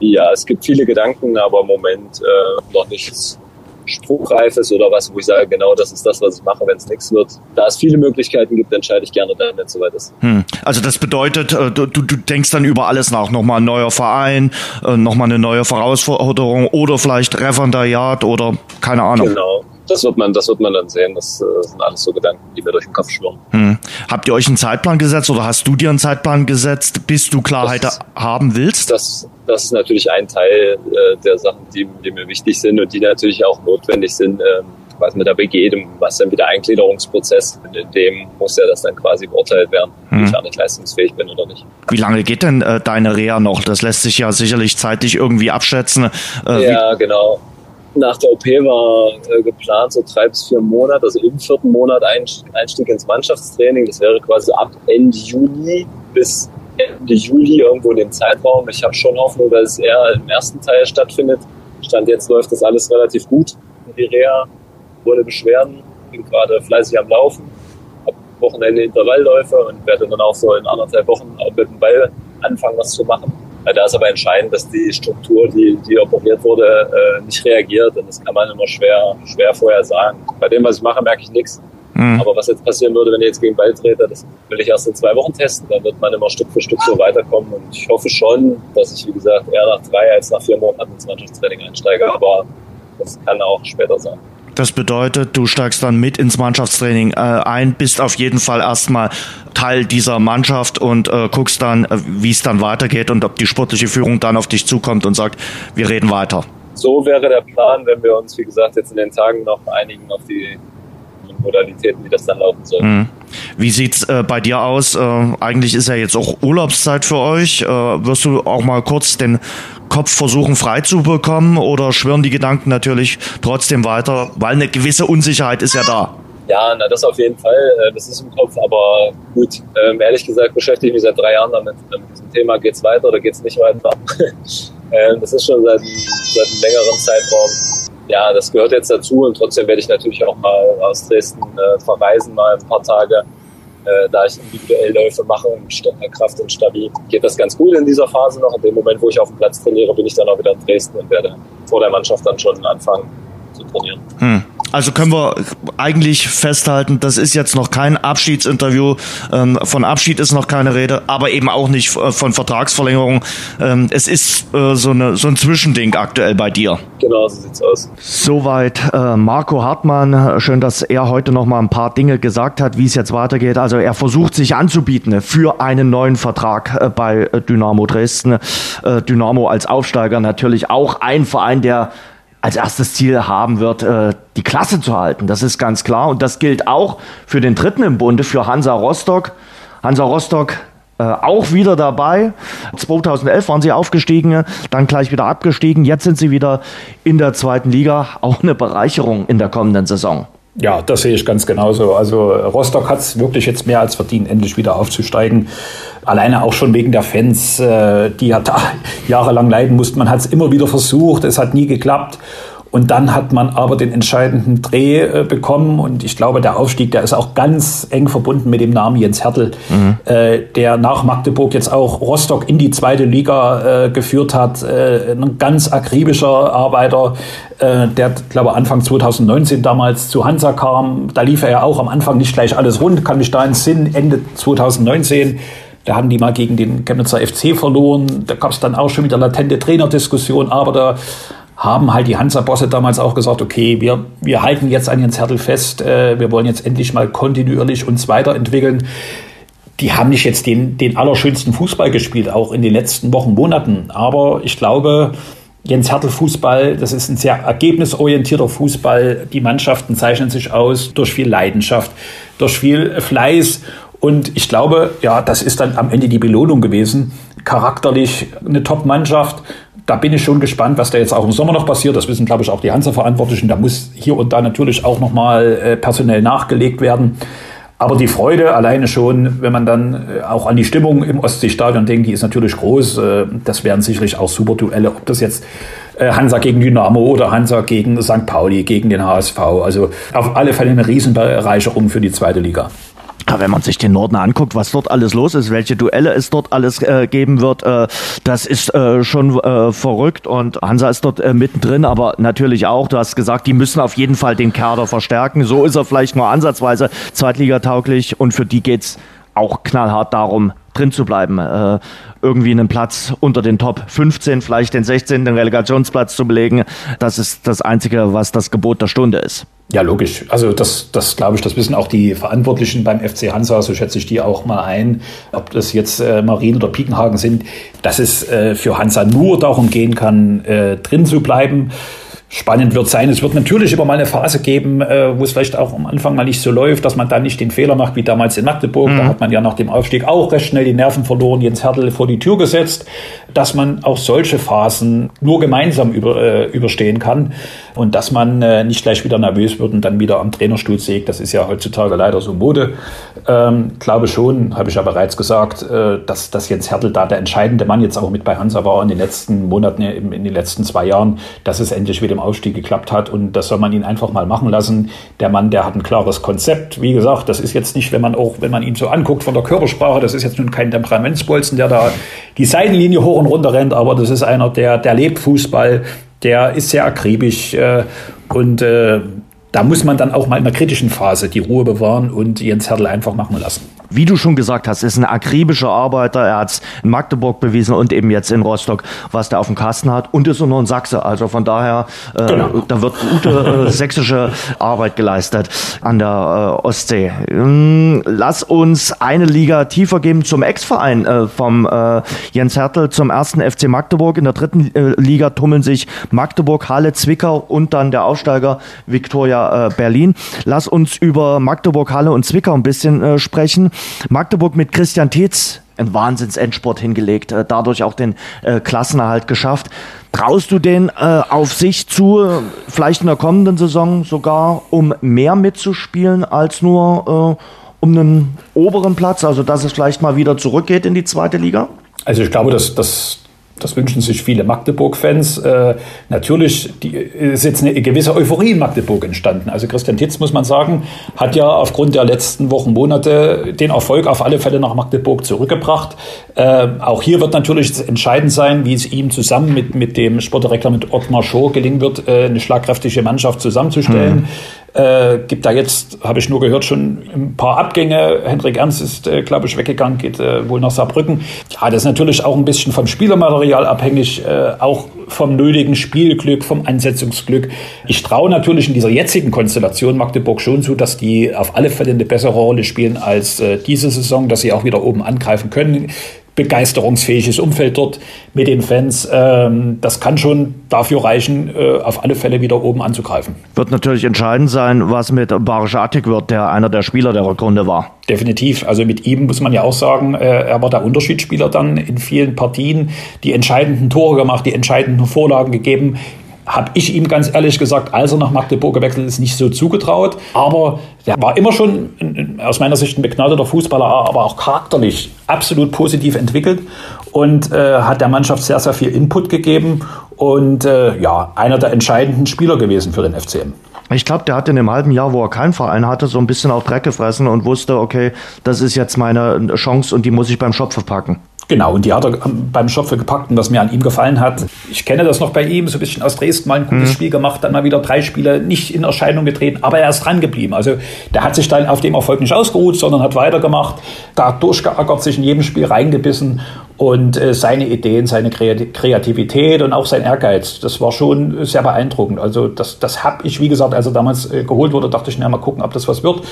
Ja, es gibt viele Gedanken, aber im Moment äh, noch nichts Spruchreifes oder was, wo ich sage, genau das ist das, was ich mache, wenn es nichts wird. Da es viele Möglichkeiten gibt, entscheide ich gerne dann, wenn es soweit ist. Hm. Also das bedeutet, äh, du, du denkst dann über alles nach. Nochmal ein neuer Verein, äh, nochmal eine neue Herausforderung oder vielleicht Referendariat oder keine Ahnung. Genau das wird man, das wird man dann sehen. Das äh, sind alles so Gedanken, die mir durch den Kopf schwirren. Hm. Habt ihr euch einen Zeitplan gesetzt oder hast du dir einen Zeitplan gesetzt, bis du Klarheit das, haben willst? Das, das ist natürlich ein Teil äh, der Sachen, die, die, mir wichtig sind und die natürlich auch notwendig sind. Ähm, was mit der BG, was dann wieder Eingliederungsprozess, in dem muss ja das dann quasi beurteilt werden, hm. ich nicht leistungsfähig bin oder nicht. Wie lange geht denn äh, deine Reha noch? Das lässt sich ja sicherlich zeitlich irgendwie abschätzen. Äh, ja, genau nach der OP war äh, geplant so drei bis vier Monate, also im vierten Monat Einstieg ins Mannschaftstraining. Das wäre quasi ab Ende Juni bis Ende Juli irgendwo in dem Zeitraum. Ich habe schon Hoffnung, dass es eher im ersten Teil stattfindet. Stand jetzt läuft das alles relativ gut. Die Reha ohne Beschwerden. Bin gerade fleißig am Laufen. Habe Wochenende Intervallläufe und werde dann auch so in anderthalb Wochen mit dem Ball anfangen, was zu machen. Da ist aber entscheidend, dass die Struktur, die, die operiert wurde, äh, nicht reagiert. Und das kann man immer schwer, schwer vorher sagen. Bei dem, was ich mache, merke ich nichts. Mhm. Aber was jetzt passieren würde, wenn ich jetzt gegen Ball trete, das will ich erst in zwei Wochen testen. Dann wird man immer Stück für Stück so weiterkommen. Und ich hoffe schon, dass ich, wie gesagt, eher nach drei als nach vier Monaten ins Mannschaftstraining einsteige. Aber das kann auch später sein. Das bedeutet, du steigst dann mit ins Mannschaftstraining äh, ein, bist auf jeden Fall erstmal Teil dieser Mannschaft und äh, guckst dann, äh, wie es dann weitergeht und ob die sportliche Führung dann auf dich zukommt und sagt, wir reden weiter. So wäre der Plan, wenn wir uns, wie gesagt, jetzt in den Tagen noch einigen auf die Modalitäten, wie das dann laufen soll. Mhm. Wie sieht's äh, bei dir aus? Äh, eigentlich ist ja jetzt auch Urlaubszeit für euch. Äh, wirst du auch mal kurz den Kopf versuchen frei zu bekommen oder schwirren die Gedanken natürlich trotzdem weiter, weil eine gewisse Unsicherheit ist ja da? Ja, na das auf jeden Fall. Äh, das ist im Kopf, aber gut, ähm, ehrlich gesagt beschäftige ich mich seit drei Jahren damit. Mit diesem Thema geht's weiter oder geht's nicht weiter. ähm, das ist schon seit, seit einem längeren Zeitraum. Ja, das gehört jetzt dazu und trotzdem werde ich natürlich auch mal aus Dresden äh, verreisen, mal ein paar Tage, äh, da ich individuell Läufe mache und äh, Kraft und Stabil. Geht das ganz gut in dieser Phase noch. In dem Moment, wo ich auf dem Platz trainiere, bin ich dann auch wieder in Dresden und werde vor der Mannschaft dann schon anfangen trainieren. Hm. Also können wir eigentlich festhalten, das ist jetzt noch kein Abschiedsinterview. Ähm, von Abschied ist noch keine Rede, aber eben auch nicht äh, von Vertragsverlängerung. Ähm, es ist äh, so, eine, so ein Zwischending aktuell bei dir. Genau, so sieht's aus. Soweit äh, Marco Hartmann. Schön, dass er heute noch mal ein paar Dinge gesagt hat, wie es jetzt weitergeht. Also er versucht sich anzubieten für einen neuen Vertrag bei Dynamo Dresden. Dynamo als Aufsteiger natürlich auch ein Verein, der als erstes Ziel haben wird, äh, die Klasse zu halten. Das ist ganz klar. Und das gilt auch für den dritten im Bunde, für Hansa Rostock. Hansa Rostock äh, auch wieder dabei. 2011 waren sie aufgestiegen, dann gleich wieder abgestiegen. Jetzt sind sie wieder in der zweiten Liga. Auch eine Bereicherung in der kommenden Saison. Ja, das sehe ich ganz genauso. Also Rostock hat es wirklich jetzt mehr als verdient, endlich wieder aufzusteigen. Alleine auch schon wegen der Fans, äh, die ja da jahrelang leiden mussten. Man hat es immer wieder versucht, es hat nie geklappt. Und dann hat man aber den entscheidenden Dreh äh, bekommen. Und ich glaube, der Aufstieg, der ist auch ganz eng verbunden mit dem Namen Jens Hertel, mhm. äh, der nach Magdeburg jetzt auch Rostock in die zweite Liga äh, geführt hat. Äh, ein ganz akribischer Arbeiter, äh, der, glaube Anfang 2019 damals zu Hansa kam. Da lief er ja auch am Anfang nicht gleich alles rund, kann mich da in Sinn, Ende 2019 da haben die mal gegen den Chemnitzer FC verloren. Da gab es dann auch schon wieder latente Trainerdiskussion, aber da haben halt die Hansa-Bosse damals auch gesagt, okay, wir, wir halten jetzt an Jens Hertel fest, äh, wir wollen jetzt endlich mal kontinuierlich uns weiterentwickeln. Die haben nicht jetzt den, den allerschönsten Fußball gespielt, auch in den letzten Wochen, Monaten. Aber ich glaube, Jens Hertel Fußball, das ist ein sehr ergebnisorientierter Fußball. Die Mannschaften zeichnen sich aus durch viel Leidenschaft, durch viel Fleiß. Und ich glaube, ja, das ist dann am Ende die Belohnung gewesen. Charakterlich eine Top-Mannschaft, da bin ich schon gespannt, was da jetzt auch im Sommer noch passiert. Das wissen, glaube ich, auch die Hansa-Verantwortlichen. Da muss hier und da natürlich auch nochmal äh, personell nachgelegt werden. Aber die Freude alleine schon, wenn man dann äh, auch an die Stimmung im Ostseestadion denkt, die ist natürlich groß. Äh, das wären sicherlich auch super Duelle, ob das jetzt äh, Hansa gegen Dynamo oder Hansa gegen St. Pauli, gegen den HSV. Also auf alle Fälle eine Riesenbereicherung für die zweite Liga. Wenn man sich den Norden anguckt, was dort alles los ist, welche Duelle es dort alles äh, geben wird, äh, das ist äh, schon äh, verrückt und Hansa ist dort äh, mittendrin, aber natürlich auch, du hast gesagt, die müssen auf jeden Fall den Kader verstärken. So ist er vielleicht nur ansatzweise zweitligatauglich und für die geht's auch knallhart darum, drin zu bleiben, äh, irgendwie einen Platz unter den Top 15, vielleicht den 16. den Relegationsplatz zu belegen. Das ist das Einzige, was das Gebot der Stunde ist. Ja, logisch. Also das, das glaube ich, das wissen auch die Verantwortlichen beim FC Hansa, so schätze ich die auch mal ein, ob das jetzt äh, Marien oder Piekenhagen sind, dass es äh, für Hansa nur darum gehen kann, äh, drin zu bleiben. Spannend wird sein. Es wird natürlich immer mal eine Phase geben, äh, wo es vielleicht auch am Anfang mal nicht so läuft, dass man dann nicht den Fehler macht wie damals in Magdeburg. Mhm. Da hat man ja nach dem Aufstieg auch recht schnell die Nerven verloren, Jens Hertel vor die Tür gesetzt, dass man auch solche Phasen nur gemeinsam über, äh, überstehen kann und dass man äh, nicht gleich wieder nervös wird und dann wieder am Trainerstuhl sägt. Das ist ja heutzutage leider so Mode. Ähm, glaube schon, habe ich ja bereits gesagt, äh, dass, dass Jens Hertel da der entscheidende Mann jetzt auch mit bei Hansa war in den letzten Monaten, in, in den letzten zwei Jahren, dass es endlich wieder im Aufstieg geklappt hat und das soll man ihn einfach mal machen lassen. Der Mann, der hat ein klares Konzept. Wie gesagt, das ist jetzt nicht, wenn man auch, wenn man ihn so anguckt von der Körpersprache, das ist jetzt nun kein Temperamentsbolzen, der da die Seitenlinie hoch und runter rennt, aber das ist einer, der, der lebt Fußball, der ist sehr akribisch äh, und äh, da muss man dann auch mal in der kritischen Phase die Ruhe bewahren und Jens Hertel einfach machen lassen. Wie du schon gesagt hast, ist ein akribischer Arbeiter. Er hat es in Magdeburg bewiesen und eben jetzt in Rostock, was der auf dem Kasten hat. Und ist auch noch ein Sachse. Also von daher, äh, genau. da wird gute äh, sächsische Arbeit geleistet an der äh, Ostsee. Ähm, lass uns eine Liga tiefer geben zum Ex-Verein äh, vom äh, Jens Hertel zum ersten FC Magdeburg. In der dritten äh, Liga tummeln sich Magdeburg, Halle, Zwickau und dann der Aufsteiger Viktoria Berlin. Lass uns über Magdeburg, Halle und Zwickau ein bisschen sprechen. Magdeburg mit Christian Tietz einen Wahnsinns-Endsport hingelegt, äh, dadurch auch den äh, Klassenerhalt geschafft. Traust du den äh, auf sich zu, vielleicht in der kommenden Saison sogar, um mehr mitzuspielen als nur äh, um einen oberen Platz, also dass es vielleicht mal wieder zurückgeht in die zweite Liga? Also ich glaube, dass, dass das wünschen sich viele Magdeburg-Fans. Äh, natürlich die, ist jetzt eine gewisse Euphorie in Magdeburg entstanden. Also Christian Titz, muss man sagen, hat ja aufgrund der letzten Wochen, Monate den Erfolg auf alle Fälle nach Magdeburg zurückgebracht. Äh, auch hier wird natürlich entscheidend sein, wie es ihm zusammen mit, mit dem Sportdirektor mit Ottmar Schor gelingen wird, äh, eine schlagkräftige Mannschaft zusammenzustellen. Äh, gibt da jetzt, habe ich nur gehört, schon ein paar Abgänge. Hendrik Ernst ist, äh, glaube ich, weggegangen, geht äh, wohl nach Saarbrücken. Ja, das ist natürlich auch ein bisschen vom Spielermaterial abhängig, äh, auch vom nötigen Spielglück, vom Ansetzungsglück. Ich traue natürlich in dieser jetzigen Konstellation Magdeburg schon zu, dass die auf alle Fälle eine bessere Rolle spielen als äh, diese Saison, dass sie auch wieder oben angreifen können begeisterungsfähiges Umfeld dort mit den Fans. Ähm, das kann schon dafür reichen, äh, auf alle Fälle wieder oben anzugreifen. Wird natürlich entscheidend sein, was mit Barisch Atik wird, der einer der Spieler der Rückrunde war. Definitiv. Also mit ihm muss man ja auch sagen, äh, er war der Unterschiedsspieler dann in vielen Partien, die entscheidenden Tore gemacht, die entscheidenden Vorlagen gegeben habe ich ihm ganz ehrlich gesagt, als er nach Magdeburg gewechselt ist, nicht so zugetraut. Aber der war immer schon aus meiner Sicht ein begnadeter Fußballer, aber auch charakterlich absolut positiv entwickelt und äh, hat der Mannschaft sehr, sehr viel Input gegeben und äh, ja, einer der entscheidenden Spieler gewesen für den FCM. Ich glaube, der hat in dem halben Jahr, wo er keinen Verein hatte, so ein bisschen auf Dreck gefressen und wusste, okay, das ist jetzt meine Chance und die muss ich beim Schopf packen. Genau, und die hat er beim Schopfe gepackt und was mir an ihm gefallen hat, ich kenne das noch bei ihm, so ein bisschen aus Dresden mal ein gutes mhm. Spiel gemacht, dann mal wieder drei Spiele nicht in Erscheinung getreten, aber er ist dran geblieben. Also der hat sich dann auf dem Erfolg nicht ausgeruht, sondern hat weitergemacht, da durchgeackert, sich in jedem Spiel reingebissen und äh, seine Ideen, seine Kreativität und auch sein Ehrgeiz, das war schon sehr beeindruckend. Also das, das habe ich, wie gesagt, als er damals äh, geholt wurde, dachte ich, na, mal gucken, ob das was wird,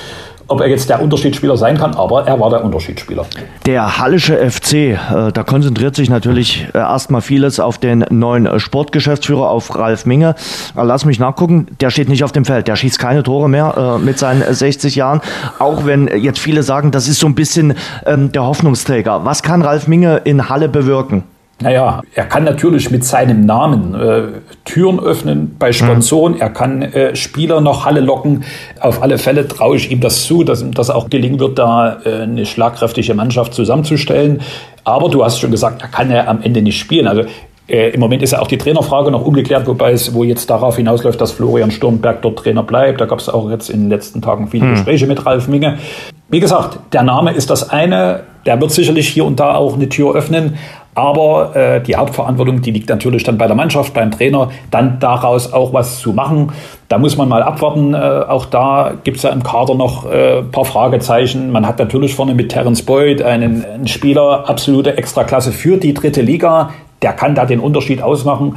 ob er jetzt der Unterschiedsspieler sein kann, aber er war der Unterschiedsspieler. Der Hallische FC, äh, da konzentriert sich natürlich äh, erstmal vieles auf den neuen äh, Sportgeschäftsführer, auf Ralf Minge. Äh, lass mich nachgucken, der steht nicht auf dem Feld, der schießt keine Tore mehr mit seinen 60 Jahren, auch wenn jetzt viele sagen, das ist so ein bisschen ähm, der Hoffnungsträger. Was kann Ralf Minge in in Halle bewirken? Naja, er kann natürlich mit seinem Namen äh, Türen öffnen bei Sponsoren. Mhm. Er kann äh, Spieler nach Halle locken. Auf alle Fälle traue ich ihm das zu, dass ihm das auch gelingen wird, da äh, eine schlagkräftige Mannschaft zusammenzustellen. Aber du hast schon gesagt, er kann ja am Ende nicht spielen. Also äh, Im Moment ist ja auch die Trainerfrage noch ungeklärt, wobei es wo jetzt darauf hinausläuft, dass Florian Sturmberg dort Trainer bleibt. Da gab es auch jetzt in den letzten Tagen viele hm. Gespräche mit Ralf Minge. Wie gesagt, der Name ist das eine. Der wird sicherlich hier und da auch eine Tür öffnen. Aber äh, die Hauptverantwortung, die liegt natürlich dann bei der Mannschaft, beim Trainer, dann daraus auch was zu machen. Da muss man mal abwarten. Äh, auch da gibt es ja im Kader noch äh, paar Fragezeichen. Man hat natürlich vorne mit Terence Boyd einen, einen Spieler absolute Extraklasse für die dritte Liga der kann da den Unterschied ausmachen.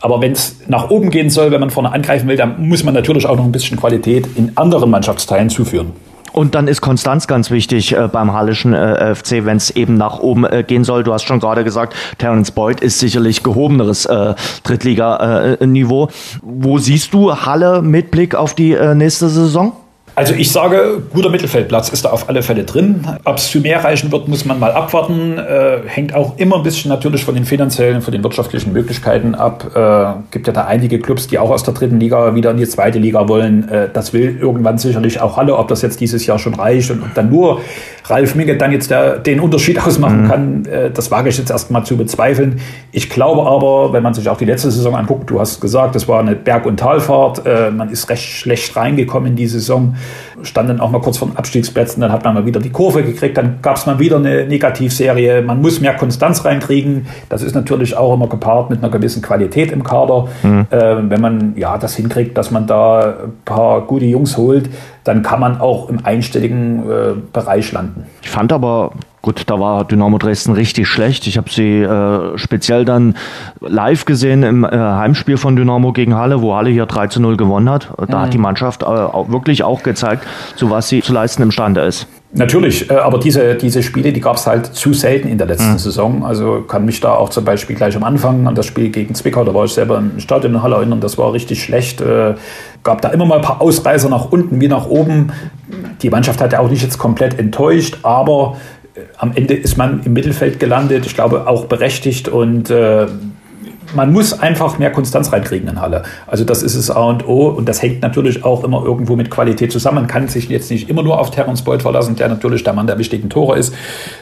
Aber wenn es nach oben gehen soll, wenn man vorne angreifen will, dann muss man natürlich auch noch ein bisschen Qualität in anderen Mannschaftsteilen zuführen. Und dann ist Konstanz ganz wichtig äh, beim Hallischen äh, FC, wenn es eben nach oben äh, gehen soll. Du hast schon gerade gesagt, Terence Boyd ist sicherlich gehobeneres äh, Drittliga-Niveau. Äh, Wo siehst du Halle mit Blick auf die äh, nächste Saison? Also ich sage, guter Mittelfeldplatz ist da auf alle Fälle drin. Ob es zu mehr reichen wird, muss man mal abwarten. Äh, hängt auch immer ein bisschen natürlich von den finanziellen, von den wirtschaftlichen Möglichkeiten ab. Äh, gibt ja da einige Clubs, die auch aus der dritten Liga wieder in die zweite Liga wollen. Äh, das will irgendwann sicherlich auch Halle, ob das jetzt dieses Jahr schon reicht und ob dann nur Ralf Minge dann jetzt der, den Unterschied ausmachen mhm. kann, äh, das wage ich jetzt erstmal zu bezweifeln. Ich glaube aber, wenn man sich auch die letzte Saison anguckt, du hast gesagt, es war eine Berg- und Talfahrt, äh, man ist recht schlecht reingekommen in die Saison. Stand dann auch mal kurz vor den Abstiegsplätzen, dann hat man mal wieder die Kurve gekriegt, dann gab es mal wieder eine Negativserie. Man muss mehr Konstanz reinkriegen. Das ist natürlich auch immer gepaart mit einer gewissen Qualität im Kader. Mhm. Äh, wenn man ja das hinkriegt, dass man da ein paar gute Jungs holt, dann kann man auch im einstelligen äh, Bereich landen. Ich fand aber Gut, da war Dynamo Dresden richtig schlecht. Ich habe sie äh, speziell dann live gesehen im äh, Heimspiel von Dynamo gegen Halle, wo Halle hier 3 zu 0 gewonnen hat. Da mhm. hat die Mannschaft äh, auch wirklich auch gezeigt, zu was sie zu leisten imstande ist. Natürlich, äh, aber diese, diese Spiele, die gab es halt zu selten in der letzten mhm. Saison. Also kann mich da auch zum Beispiel gleich am Anfang an das Spiel gegen Zwickau, da war ich selber im Stadion in Halle erinnern, das war richtig schlecht. Äh, gab da immer mal ein paar Ausreißer nach unten wie nach oben. Die Mannschaft hat ja auch nicht jetzt komplett enttäuscht, aber am Ende ist man im Mittelfeld gelandet, ich glaube auch berechtigt und äh, man muss einfach mehr Konstanz reinkriegen in Halle. Also das ist es A und O und das hängt natürlich auch immer irgendwo mit Qualität zusammen. Man kann sich jetzt nicht immer nur auf Terence Boyd verlassen, der natürlich der Mann der wichtigen Tore ist.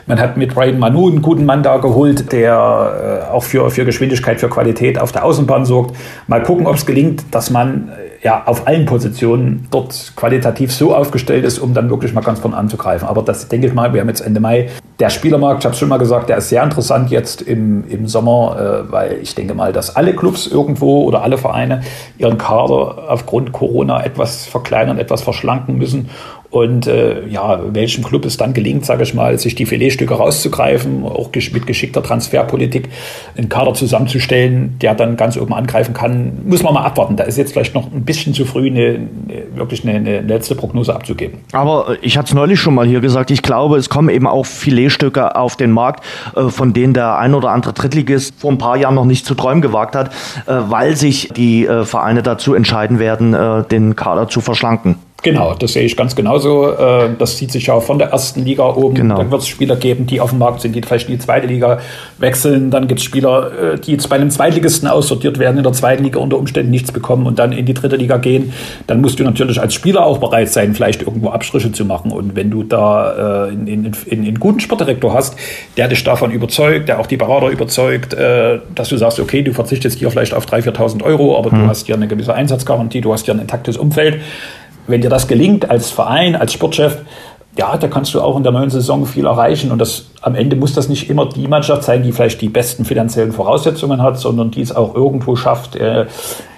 Man hat mit Ryan Manu einen guten Mann da geholt, der äh, auch für, für Geschwindigkeit, für Qualität auf der Außenbahn sorgt. Mal gucken, ob es gelingt, dass man äh, ja auf allen Positionen dort qualitativ so aufgestellt ist, um dann wirklich mal ganz vorne anzugreifen. Aber das denke ich mal, wir haben jetzt Ende Mai. Der Spielermarkt, ich habe es schon mal gesagt, der ist sehr interessant jetzt im, im Sommer, äh, weil ich denke mal, dass alle Clubs irgendwo oder alle Vereine ihren Kader aufgrund Corona etwas verkleinern, etwas verschlanken müssen und äh, ja, welchem Club es dann gelingt, sage ich mal, sich die Filetstücke rauszugreifen, auch mit geschickter Transferpolitik einen Kader zusammenzustellen, der dann ganz oben angreifen kann, muss man mal abwarten. Da ist jetzt vielleicht noch ein bisschen zu früh, eine, wirklich eine, eine letzte Prognose abzugeben. Aber ich hatte es neulich schon mal hier gesagt, ich glaube, es kommen eben auch Filetstücke auf den Markt, äh, von denen der ein oder andere Drittligist vor ein paar Jahren noch nicht zu träumen gewagt hat, äh, weil sich die äh, Vereine dazu entscheiden werden, den Kader zu verschlanken. Genau, das sehe ich ganz genauso. Äh, das zieht sich ja von der ersten Liga oben. Genau. Dann wird es Spieler geben, die auf dem Markt sind, die vielleicht in die zweite Liga wechseln. Dann gibt es Spieler, äh, die jetzt bei einem Zweitligisten aussortiert werden, in der zweiten Liga unter Umständen nichts bekommen und dann in die dritte Liga gehen. Dann musst du natürlich als Spieler auch bereit sein, vielleicht irgendwo Abstriche zu machen. Und wenn du da einen in, in, in guten Sportdirektor hast, der dich davon überzeugt, der auch die Berater überzeugt, äh, dass du sagst, okay, du verzichtest hier vielleicht auf 3.000, 4.000 Euro, aber hm. du hast hier eine gewisse Einsatzgarantie, du hast hier ein intaktes Umfeld wenn dir das gelingt als Verein, als Sportchef, ja, da kannst du auch in der neuen Saison viel erreichen. Und das, am Ende muss das nicht immer die Mannschaft sein, die vielleicht die besten finanziellen Voraussetzungen hat, sondern die es auch irgendwo schafft, äh,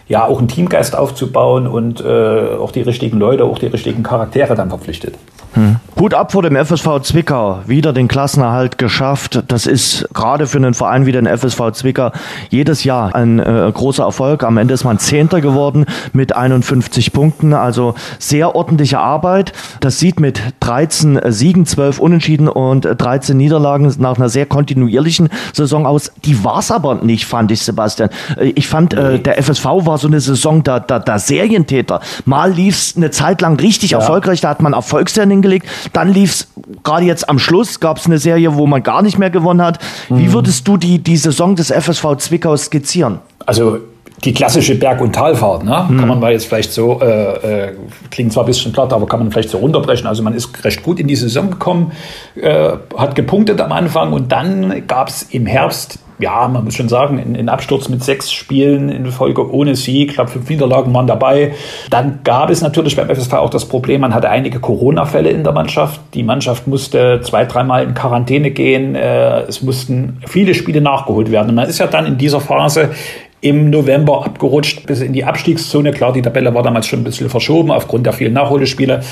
ja, auch einen Teamgeist aufzubauen und äh, auch die richtigen Leute, auch die richtigen Charaktere dann verpflichtet. Hm. Hut ab vor dem FSV Zwickau, wieder den Klassenerhalt geschafft. Das ist gerade für einen Verein wie den FSV Zwickau jedes Jahr ein äh, großer Erfolg. Am Ende ist man Zehnter geworden mit 51 Punkten, also sehr ordentliche Arbeit. Das sieht mit 13 Siegen, 12 Unentschieden und 13 Niederlagen nach einer sehr kontinuierlichen Saison aus. Die war es aber nicht, fand ich, Sebastian. Äh, ich fand, äh, der FSV war so eine Saison der, der, der Serientäter. Mal lief es eine Zeit lang richtig ja. erfolgreich, da hat man Erfolgsserien hingelegt. Dann lief es gerade jetzt am Schluss, gab es eine Serie, wo man gar nicht mehr gewonnen hat. Mhm. Wie würdest du die, die Saison des FSV Zwickau skizzieren? Also die klassische Berg- und Talfahrt, ne? Mhm. kann man mal jetzt vielleicht so, äh, äh, klingt zwar ein bisschen platt, aber kann man vielleicht so runterbrechen. Also man ist recht gut in die Saison gekommen, äh, hat gepunktet am Anfang und dann gab es im Herbst ja, man muss schon sagen, in, in Absturz mit sechs Spielen in Folge ohne Sieg, ich glaube fünf Niederlagen waren dabei. Dann gab es natürlich beim FSV auch das Problem, man hatte einige Corona-Fälle in der Mannschaft. Die Mannschaft musste zwei, dreimal in Quarantäne gehen. Äh, es mussten viele Spiele nachgeholt werden. Und man ist ja dann in dieser Phase im November abgerutscht bis in die Abstiegszone. Klar, die Tabelle war damals schon ein bisschen verschoben aufgrund der vielen Nachholspiele.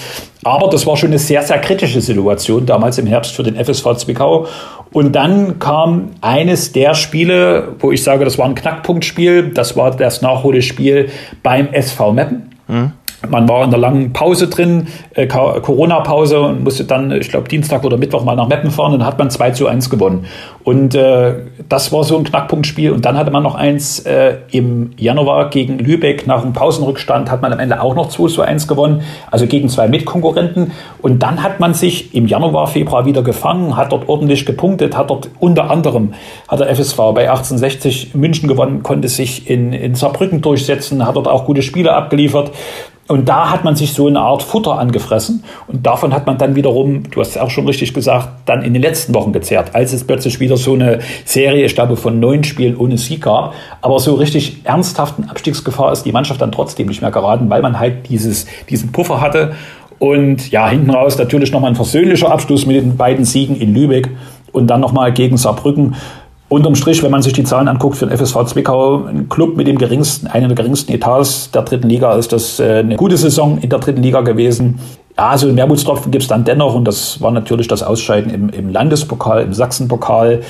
Aber das war schon eine sehr, sehr kritische Situation damals im Herbst für den FSV Zwickau. Und dann kam eines der Spiele, wo ich sage, das war ein Knackpunktspiel. Das war das Nachholspiel beim SV Meppen. Mhm. Man war in der langen Pause drin, äh, Corona-Pause und musste dann, ich glaube, Dienstag oder Mittwoch mal nach Meppen fahren und dann hat man 2 zu 1 gewonnen. Und äh, das war so ein Knackpunktspiel. Und dann hatte man noch eins äh, im Januar gegen Lübeck. Nach einem Pausenrückstand hat man am Ende auch noch 2 zu 1 gewonnen, also gegen zwei Mitkonkurrenten. Und dann hat man sich im Januar, Februar wieder gefangen, hat dort ordentlich gepunktet, hat dort unter anderem, hat der FSV bei 1860 München gewonnen, konnte sich in, in Saarbrücken durchsetzen, hat dort auch gute Spiele abgeliefert. Und da hat man sich so eine Art Futter angefressen und davon hat man dann wiederum, du hast es auch schon richtig gesagt, dann in den letzten Wochen gezerrt, als es plötzlich wieder so eine Serie, ich glaube, von neun Spielen ohne Sieg gab. Aber so richtig ernsthaften Abstiegsgefahr ist die Mannschaft dann trotzdem nicht mehr geraten, weil man halt dieses, diesen Puffer hatte Und ja, hinten raus natürlich nochmal ein versöhnlicher Abschluss mit den beiden Siegen in Lübeck und dann nochmal gegen Saarbrücken. Unterm Strich, wenn man sich die Zahlen anguckt, für den FSV Zwickau, ein Club mit dem geringsten, einer der geringsten Etats der dritten Liga, ist das äh, eine gute Saison in der dritten Liga gewesen. Ja, also einen Wermutstropfen gibt es dann dennoch und das war natürlich das Ausscheiden im, im Landespokal, im Sachsenpokal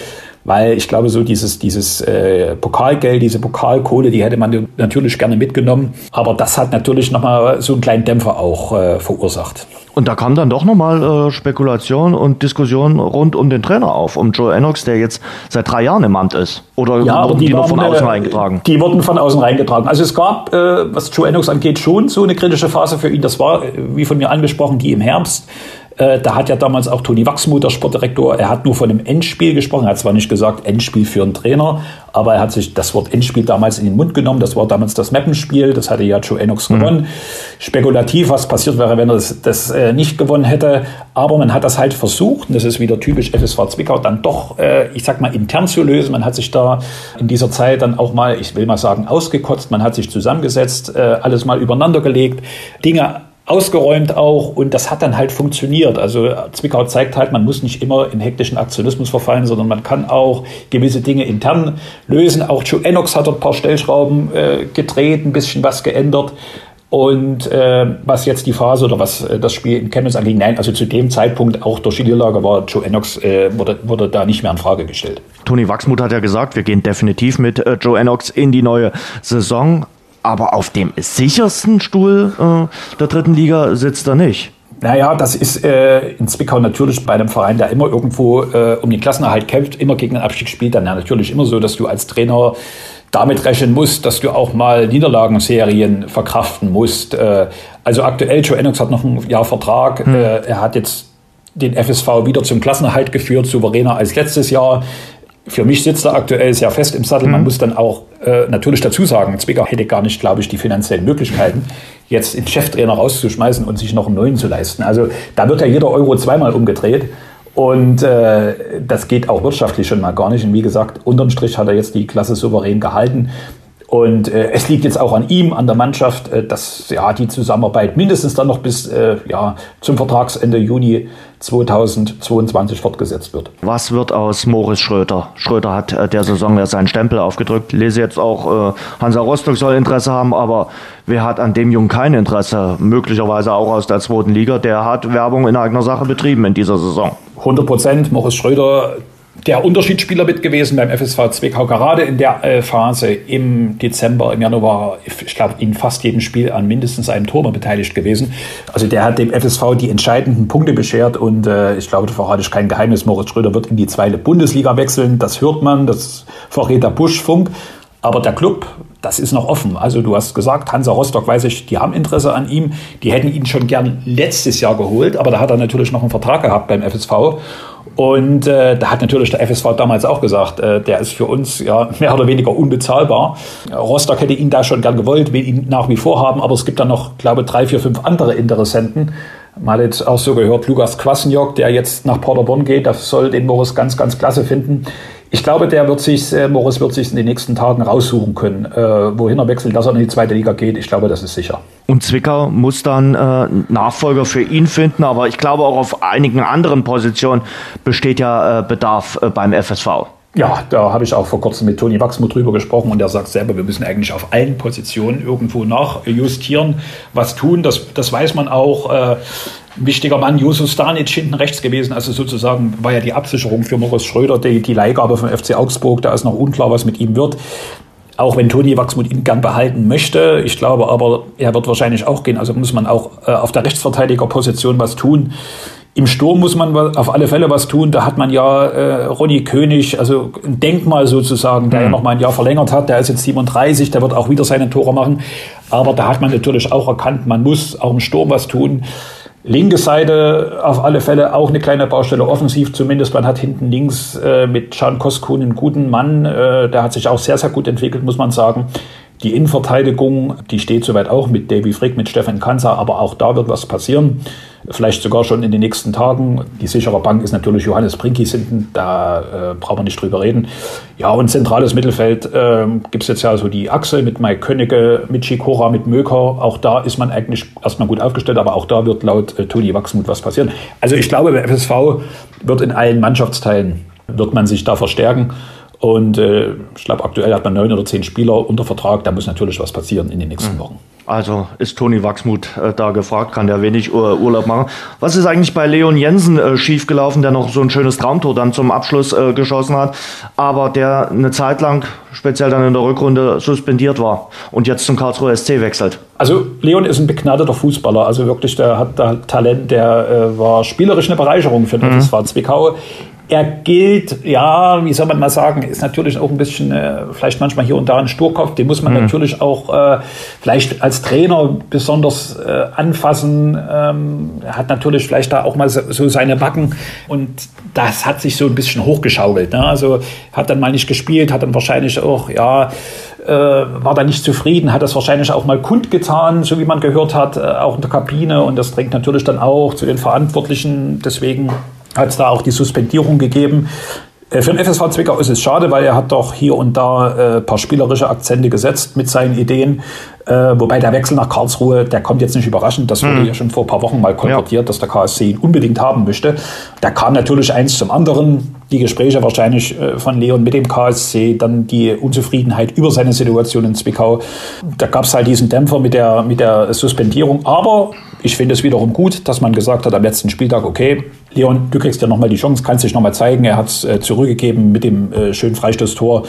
weil ich glaube, so dieses, dieses äh, Pokalgeld, diese Pokalkohle, die hätte man natürlich gerne mitgenommen. Aber das hat natürlich nochmal so einen kleinen Dämpfer auch äh, verursacht. Und da kam dann doch nochmal äh, Spekulation und Diskussion rund um den Trainer auf, um Joe Enox, der jetzt seit drei Jahren im Amt ist. Oder ja, aber die, die waren, von außen äh, reingetragen? Die wurden von außen reingetragen. Also es gab, äh, was Joe Enox angeht, schon so eine kritische Phase für ihn. Das war, äh, wie von mir angesprochen, die im Herbst. Äh, da hat ja damals auch Toni Wachsmuth, der Sportdirektor, er hat nur von einem Endspiel gesprochen. Er hat zwar nicht gesagt Endspiel für einen Trainer, aber er hat sich das Wort Endspiel damals in den Mund genommen. Das war damals das Mappenspiel. Das hatte ja Joe Enox mhm. gewonnen. Spekulativ, was passiert wäre, wenn er das, das äh, nicht gewonnen hätte. Aber man hat das halt versucht, und das ist wieder typisch FSV Zwickau, dann doch, äh, ich sag mal, intern zu lösen. Man hat sich da in dieser Zeit dann auch mal, ich will mal sagen, ausgekotzt. Man hat sich zusammengesetzt, äh, alles mal übereinander gelegt, Dinge ausgeräumt auch und das hat dann halt funktioniert. Also Zwickau zeigt halt, man muss nicht immer in hektischen Aktionismus verfallen, sondern man kann auch gewisse Dinge intern lösen. Auch Joe Enox hat dort ein paar Stellschrauben äh, gedreht, ein bisschen was geändert. Und äh, was jetzt die Phase oder was äh, das Spiel in Chemnitz angeht, nein, also zu dem Zeitpunkt auch durch die Niederlage war Joe Enox, äh, wurde, wurde da nicht mehr in Frage gestellt. Toni Wachsmuth hat ja gesagt, wir gehen definitiv mit äh, Joe Enox in die neue Saison aber auf dem sichersten Stuhl äh, der dritten Liga sitzt er nicht. Naja, das ist äh, in Zwickau natürlich bei einem Verein, der immer irgendwo äh, um den Klassenerhalt kämpft, immer gegen den Abstieg spielt, dann ja natürlich immer so, dass du als Trainer damit rechnen musst, dass du auch mal Niederlagenserien verkraften musst. Äh, also aktuell, Joe Ennox hat noch ein Jahr Vertrag. Hm. Äh, er hat jetzt den FSV wieder zum Klassenerhalt geführt, souveräner als letztes Jahr. Für mich sitzt er aktuell sehr fest im Sattel. Man mhm. muss dann auch äh, natürlich dazu sagen, Zwickau hätte gar nicht, glaube ich, die finanziellen Möglichkeiten, jetzt den Cheftrainer rauszuschmeißen und sich noch einen neuen zu leisten. Also da wird ja jeder Euro zweimal umgedreht. Und äh, das geht auch wirtschaftlich schon mal gar nicht. Und wie gesagt, unterm Strich hat er jetzt die Klasse souverän gehalten. Und äh, es liegt jetzt auch an ihm, an der Mannschaft, äh, dass ja, die Zusammenarbeit mindestens dann noch bis äh, ja, zum Vertragsende Juni 2022 fortgesetzt wird. Was wird aus Moritz Schröter? Schröter hat äh, der Saison ja seinen Stempel aufgedrückt. Lese jetzt auch, äh, Hansa Rostock soll Interesse haben, aber wer hat an dem Jungen kein Interesse? Möglicherweise auch aus der zweiten Liga. Der hat Werbung in eigener Sache betrieben in dieser Saison. 100 Prozent. Moritz Schröder der Unterschiedsspieler mit gewesen beim FSV Zwickau, gerade in der äh, Phase im Dezember, im Januar, ich glaube, in fast jedem Spiel an mindestens einem Tor beteiligt gewesen. Also der hat dem FSV die entscheidenden Punkte beschert und äh, ich glaube, da verrate ich kein Geheimnis, Moritz Schröder wird in die zweite Bundesliga wechseln, das hört man, das verrät der Buschfunk. Aber der Club, das ist noch offen. Also du hast gesagt, Hansa Rostock, weiß ich, die haben Interesse an ihm. Die hätten ihn schon gern letztes Jahr geholt, aber da hat er natürlich noch einen Vertrag gehabt beim FSV. Und äh, da hat natürlich der FSV damals auch gesagt, äh, der ist für uns ja mehr oder weniger unbezahlbar. Rostock hätte ihn da schon gern gewollt, will ihn nach wie vor haben, aber es gibt dann noch, glaube drei, vier, fünf andere Interessenten. Mal jetzt auch so gehört, Lukas Kwasniok, der jetzt nach Paderborn geht, das soll den Morris ganz, ganz klasse finden. Ich glaube, der wird sich, äh, Morris wird sich in den nächsten Tagen raussuchen können, äh, wohin er wechselt, dass er in die zweite Liga geht. Ich glaube, das ist sicher. Und Zwickau muss dann äh, Nachfolger für ihn finden, aber ich glaube auch auf einigen anderen Positionen besteht ja äh, Bedarf äh, beim FSV. Ja, da habe ich auch vor kurzem mit Toni Wachsmuth drüber gesprochen und der sagt selber, wir müssen eigentlich auf allen Positionen irgendwo nachjustieren, was tun. Das, das weiß man auch. Äh, wichtiger Mann, Jusuf Stanic hinten rechts gewesen. Also sozusagen war ja die Absicherung für Moritz Schröder, die, die Leihgabe vom FC Augsburg. Da ist noch unklar, was mit ihm wird. Auch wenn Toni Wachsmuth ihn gern behalten möchte. Ich glaube aber, er wird wahrscheinlich auch gehen. Also muss man auch äh, auf der Rechtsverteidigerposition was tun. Im Sturm muss man auf alle Fälle was tun. Da hat man ja äh, Ronny König, also ein Denkmal sozusagen, der mhm. ja noch mal ein Jahr verlängert hat. Der ist jetzt 37, der wird auch wieder seine Tore machen. Aber da hat man natürlich auch erkannt, man muss auch im Sturm was tun. Linke Seite auf alle Fälle auch eine kleine Baustelle, offensiv zumindest. Man hat hinten links äh, mit Can Koskun einen guten Mann, äh, der hat sich auch sehr, sehr gut entwickelt, muss man sagen. Die Innenverteidigung, die steht soweit auch mit Davy Frick, mit Stefan Kanzer, aber auch da wird was passieren. Vielleicht sogar schon in den nächsten Tagen. Die sichere Bank ist natürlich Johannes Brinkis hinten, da äh, brauchen wir nicht drüber reden. Ja, und zentrales Mittelfeld äh, gibt es jetzt ja so die Achse mit Mike Königke, mit Chikora, mit Möker. Auch da ist man eigentlich erstmal gut aufgestellt, aber auch da wird laut äh, Toni Wachsmuth was passieren. Also ich glaube, der FSV wird in allen Mannschaftsteilen, wird man sich da verstärken. Und äh, ich glaube, aktuell hat man neun oder zehn Spieler unter Vertrag. Da muss natürlich was passieren in den nächsten mhm. Wochen. Also ist Toni Wachsmuth äh, da gefragt, kann der wenig Ur Urlaub machen. Was ist eigentlich bei Leon Jensen äh, schiefgelaufen, der noch so ein schönes Traumtor dann zum Abschluss äh, geschossen hat, aber der eine Zeit lang, speziell dann in der Rückrunde, suspendiert war und jetzt zum Karlsruher SC wechselt? Also Leon ist ein begnadeter Fußballer, also wirklich, der hat da Talent, der äh, war spielerisch eine Bereicherung für den mhm. FSV Zwickau er gilt, ja, wie soll man mal sagen, ist natürlich auch ein bisschen, äh, vielleicht manchmal hier und da ein Sturkopf, den muss man mhm. natürlich auch äh, vielleicht als Trainer besonders äh, anfassen. Ähm, er hat natürlich vielleicht da auch mal so, so, seine Backen und das hat sich so ein bisschen hochgeschaukelt. Ne? Also hat dann mal nicht gespielt, hat dann wahrscheinlich auch, ja, äh, war da nicht zufrieden, hat das wahrscheinlich auch mal kundgetan, so wie man gehört hat, äh, auch in der Kabine und das drängt natürlich dann auch zu den Verantwortlichen. Deswegen hat es da auch die Suspendierung gegeben. Äh, für den FSV Zwickau ist es schade, weil er hat doch hier und da ein äh, paar spielerische Akzente gesetzt mit seinen Ideen. Äh, wobei der Wechsel nach Karlsruhe, der kommt jetzt nicht überraschend. Das wurde mhm. ja schon vor ein paar Wochen mal konvertiert, ja. dass der KSC ihn unbedingt haben möchte. Da kam natürlich eins zum anderen. Die Gespräche wahrscheinlich äh, von Leon mit dem KSC, dann die Unzufriedenheit über seine Situation in Zwickau. Da gab es halt diesen Dämpfer mit der, mit der Suspendierung. Aber ich finde es wiederum gut, dass man gesagt hat am letzten Spieltag, okay, Leon, du kriegst ja nochmal die Chance, kannst dich nochmal zeigen. Er hat es äh, zurückgegeben mit dem äh, schönen Freistoßtor.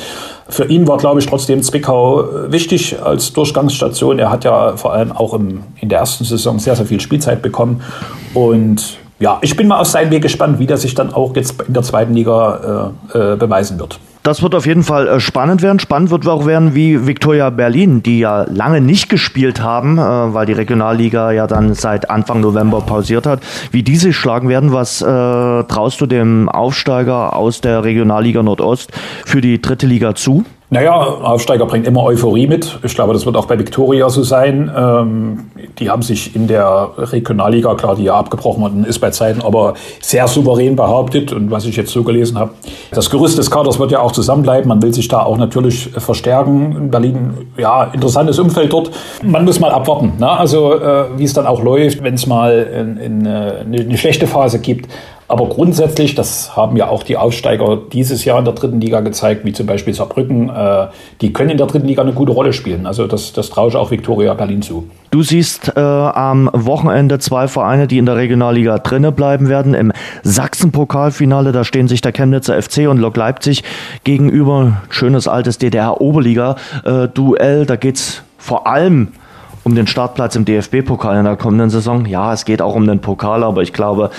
Für ihn war, glaube ich, trotzdem Zwickau äh, wichtig als Durchgangsstation. Er hat ja vor allem auch im, in der ersten Saison sehr, sehr viel Spielzeit bekommen. Und ja, ich bin mal auf seinen Weg gespannt, wie der sich dann auch jetzt in der zweiten Liga äh, beweisen wird. Das wird auf jeden Fall äh, spannend werden. Spannend wird auch werden, wie Viktoria Berlin, die ja lange nicht gespielt haben, äh, weil die Regionalliga ja dann seit Anfang November pausiert hat, wie die sich schlagen werden. Was äh, traust du dem Aufsteiger aus der Regionalliga Nordost für die dritte Liga zu? Naja, Aufsteiger bringt immer Euphorie mit. Ich glaube, das wird auch bei Viktoria so sein. Ähm, die haben sich in der Regionalliga, klar, die ja abgebrochen worden ist bei Zeiten, aber sehr souverän behauptet. Und was ich jetzt so gelesen habe, das Gerüst des Kaders wird ja auch zusammenbleiben. Man will sich da auch natürlich verstärken. In Berlin, ja, interessantes Umfeld dort. Man muss mal abwarten. Ne? Also, äh, wie es dann auch läuft, wenn es mal in, in, äh, eine schlechte Phase gibt. Aber grundsätzlich, das haben ja auch die Aufsteiger dieses Jahr in der dritten Liga gezeigt, wie zum Beispiel Saarbrücken, äh, die können in der dritten Liga eine gute Rolle spielen. Also das, das traue ich auch Viktoria Berlin zu. Du siehst äh, am Wochenende zwei Vereine, die in der Regionalliga drinnen bleiben werden. Im Sachsen-Pokalfinale, da stehen sich der Chemnitzer FC und Lok Leipzig gegenüber. Schönes altes DDR-Oberliga-Duell. Äh, da geht es vor allem um den Startplatz im DFB-Pokal in der kommenden Saison. Ja, es geht auch um den Pokal, aber ich glaube,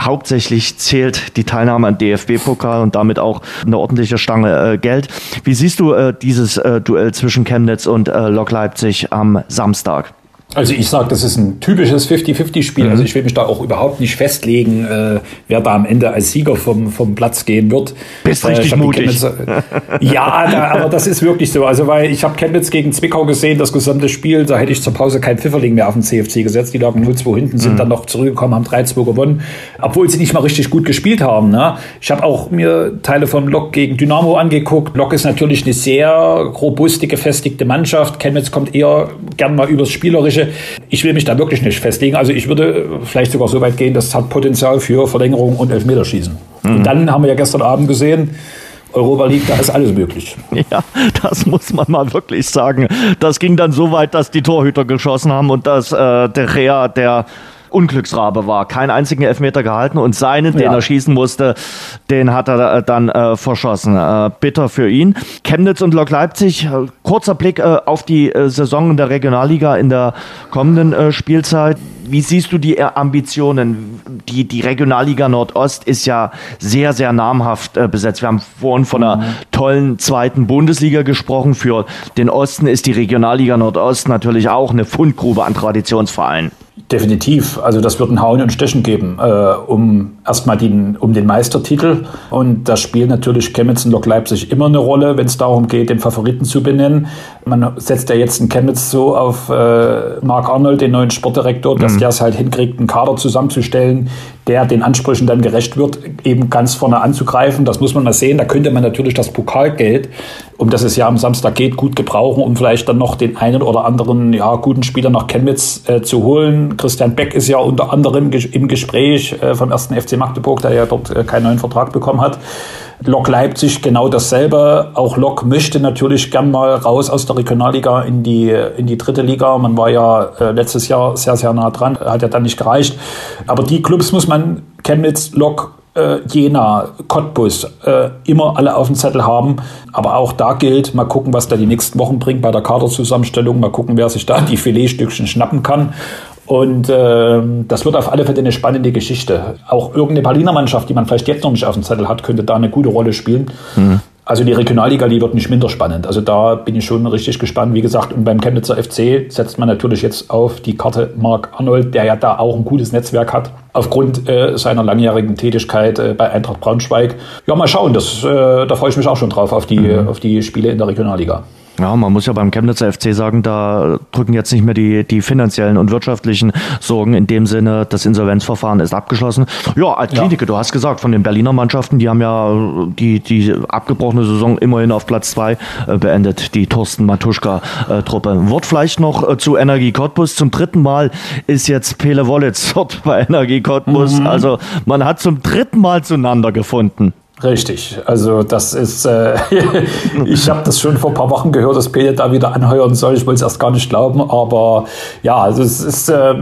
hauptsächlich zählt die Teilnahme an DFB-Pokal und damit auch eine ordentliche Stange äh, Geld. Wie siehst du äh, dieses äh, Duell zwischen Chemnitz und äh, Lok Leipzig am Samstag? Also ich sage, das ist ein typisches 50-50-Spiel. Mhm. Also ich will mich da auch überhaupt nicht festlegen, äh, wer da am Ende als Sieger vom, vom Platz gehen wird. Bist äh, richtig mutig. Chemnitz, ja, da, aber das ist wirklich so. Also weil ich habe Chemnitz gegen Zwickau gesehen, das gesamte Spiel, da hätte ich zur Pause kein Pfifferling mehr auf den CFC gesetzt. Die lagen 0-2 hinten, sind mhm. dann noch zurückgekommen, haben 3-2 gewonnen, obwohl sie nicht mal richtig gut gespielt haben. Ne? Ich habe auch mir Teile von Lok gegen Dynamo angeguckt. Lok ist natürlich eine sehr robuste, gefestigte Mannschaft. Chemnitz kommt eher gern mal übers Spielerische Spielerische. Ich will mich da wirklich nicht festlegen. Also ich würde vielleicht sogar so weit gehen, das hat Potenzial für Verlängerung und Elfmeterschießen. Mhm. Und dann haben wir ja gestern Abend gesehen, Europa League, da ist alles möglich. Ja, das muss man mal wirklich sagen. Das ging dann so weit, dass die Torhüter geschossen haben und dass äh, der Rea, der Unglücksrabe war. Keinen einzigen Elfmeter gehalten und seinen, ja. den er schießen musste, den hat er äh, dann äh, verschossen. Äh, bitter für ihn. Chemnitz und Lok Leipzig, äh, kurzer Blick äh, auf die äh, Saison in der Regionalliga in der kommenden Spielzeit. Wie siehst du die Ambitionen? Die, die Regionalliga Nordost ist ja sehr, sehr namhaft besetzt. Wir haben vorhin von einer mhm. tollen zweiten Bundesliga gesprochen. Für den Osten ist die Regionalliga Nordost natürlich auch eine Fundgrube an Traditionsvereinen. Definitiv. Also das wird ein Hauen und Stechen geben, äh, um erstmal den, um den Meistertitel. Und da spielt natürlich Chemnitz und Lok Leipzig immer eine Rolle, wenn es darum geht, den Favoriten zu benennen. Man setzt ja jetzt in Chemnitz so auf äh, Mark Arnold, den neuen Sportdirektor, dass mhm. der es halt hinkriegt, einen Kader zusammenzustellen, der den Ansprüchen dann gerecht wird, eben ganz vorne anzugreifen. Das muss man mal sehen. Da könnte man natürlich das Pokalgeld, um das es ja am Samstag geht, gut gebrauchen, um vielleicht dann noch den einen oder anderen ja, guten Spieler nach Chemnitz äh, zu holen. Christian Beck ist ja unter anderem im Gespräch äh, vom ersten FC Magdeburg, der ja dort äh, keinen neuen Vertrag bekommen hat. Lok Leipzig genau dasselbe. Auch Lok möchte natürlich gern mal raus aus der Regionalliga in die, in die dritte Liga. Man war ja äh, letztes Jahr sehr, sehr nah dran, hat ja dann nicht gereicht. Aber die Clubs muss man, Chemnitz, Lok, äh, Jena, Cottbus, äh, immer alle auf dem Zettel haben. Aber auch da gilt, mal gucken, was da die nächsten Wochen bringt bei der Kaderzusammenstellung. Mal gucken, wer sich da die Filetstückchen schnappen kann. Und äh, das wird auf alle Fälle eine spannende Geschichte. Auch irgendeine Berliner Mannschaft, die man vielleicht jetzt noch nicht auf dem Zettel hat, könnte da eine gute Rolle spielen. Mhm. Also die Regionalliga, die wird nicht minder spannend. Also da bin ich schon richtig gespannt. Wie gesagt, und beim Chemnitzer FC setzt man natürlich jetzt auf die Karte Mark Arnold, der ja da auch ein gutes Netzwerk hat, aufgrund äh, seiner langjährigen Tätigkeit äh, bei Eintracht Braunschweig. Ja, mal schauen, das, äh, da freue ich mich auch schon drauf, auf die, mhm. auf die Spiele in der Regionalliga. Ja, man muss ja beim Chemnitzer FC sagen, da drücken jetzt nicht mehr die, die finanziellen und wirtschaftlichen Sorgen in dem Sinne, das Insolvenzverfahren ist abgeschlossen. Ja, als Klinike, ja. du hast gesagt, von den Berliner Mannschaften, die haben ja die, die abgebrochene Saison immerhin auf Platz zwei äh, beendet, die Thorsten Matuschka-Truppe. Wort vielleicht noch äh, zu Energie Cottbus. Zum dritten Mal ist jetzt Pele Wollitz dort bei Energie Cottbus. Mhm. Also man hat zum dritten Mal zueinander gefunden. Richtig, also das ist, äh, ich habe das schon vor ein paar Wochen gehört, dass Peter da wieder anheuern soll. Ich wollte es erst gar nicht glauben, aber ja, also es ist äh,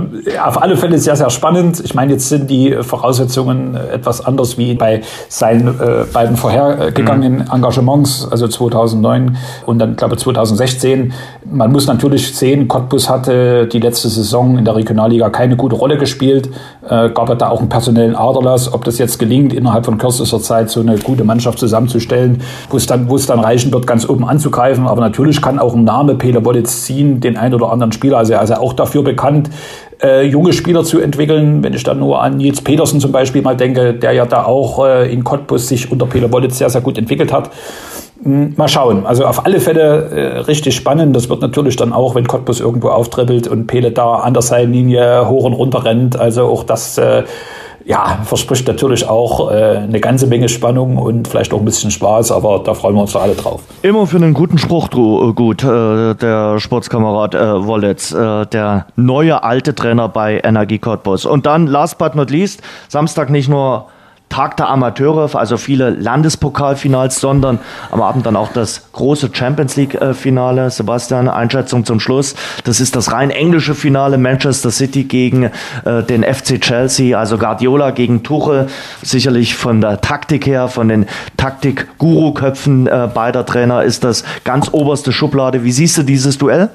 auf alle Fälle sehr, sehr spannend. Ich meine, jetzt sind die Voraussetzungen etwas anders wie bei seinen äh, beiden vorhergegangenen mhm. Engagements, also 2009 und dann, glaube ich, 2016. Man muss natürlich sehen, Cottbus hatte die letzte Saison in der Regionalliga keine gute Rolle gespielt, äh, gab da auch einen personellen Aderlass. Ob das jetzt gelingt, innerhalb von kürzester Zeit so eine gute Mannschaft zusammenzustellen, wo es dann, wo es dann reichen wird, ganz oben anzugreifen. Aber natürlich kann auch ein Name Peter Wollitz ziehen, den einen oder anderen Spieler. Also er ist ja auch dafür bekannt, äh, junge Spieler zu entwickeln. Wenn ich dann nur an Nils Petersen zum Beispiel mal denke, der ja da auch äh, in Cottbus sich unter Peter Wollitz sehr, sehr gut entwickelt hat. Hm, mal schauen. Also auf alle Fälle äh, richtig spannend. Das wird natürlich dann auch, wenn Cottbus irgendwo auftribbelt und Pele da an der Seitenlinie hoch und runter rennt. Also auch das äh, ja, verspricht natürlich auch äh, eine ganze Menge Spannung und vielleicht auch ein bisschen Spaß, aber da freuen wir uns alle drauf. Immer für einen guten Spruch äh, gut, äh, der Sportskamerad äh, Wollitz, äh, der neue alte Trainer bei Energie Cottbus. Und dann, last but not least, Samstag nicht nur Tag der Amateure, also viele Landespokalfinals, sondern am Abend dann auch das große Champions League-Finale. Sebastian, Einschätzung zum Schluss. Das ist das rein englische Finale Manchester City gegen äh, den FC Chelsea, also Guardiola gegen Tuchel. Sicherlich von der Taktik her, von den Taktik-Guru-Köpfen äh, beider Trainer ist das ganz oberste Schublade. Wie siehst du dieses Duell?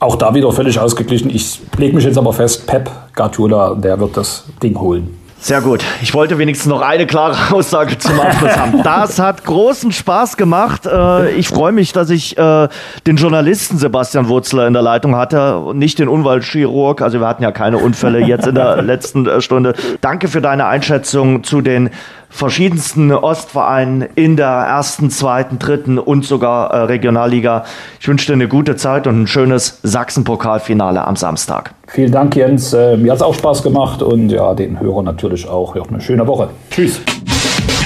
Auch da wieder völlig ausgeglichen. Ich lege mich jetzt aber fest, Pep Guardiola, der wird das Ding holen. Sehr gut. Ich wollte wenigstens noch eine klare Aussage zum Abschluss haben. Das hat großen Spaß gemacht. Äh, ich freue mich, dass ich äh, den Journalisten Sebastian Wurzler in der Leitung hatte und nicht den Unfallchirurg. Also wir hatten ja keine Unfälle jetzt in der letzten äh, Stunde. Danke für deine Einschätzung zu den verschiedensten Ostvereinen in der ersten, zweiten, dritten und sogar äh, Regionalliga. Ich wünsche dir eine gute Zeit und ein schönes Sachsen-Pokalfinale am Samstag. Vielen Dank, Jens. Äh, mir hat es auch Spaß gemacht und ja, den Hörern natürlich auch. Ja, eine schöne Woche. Tschüss.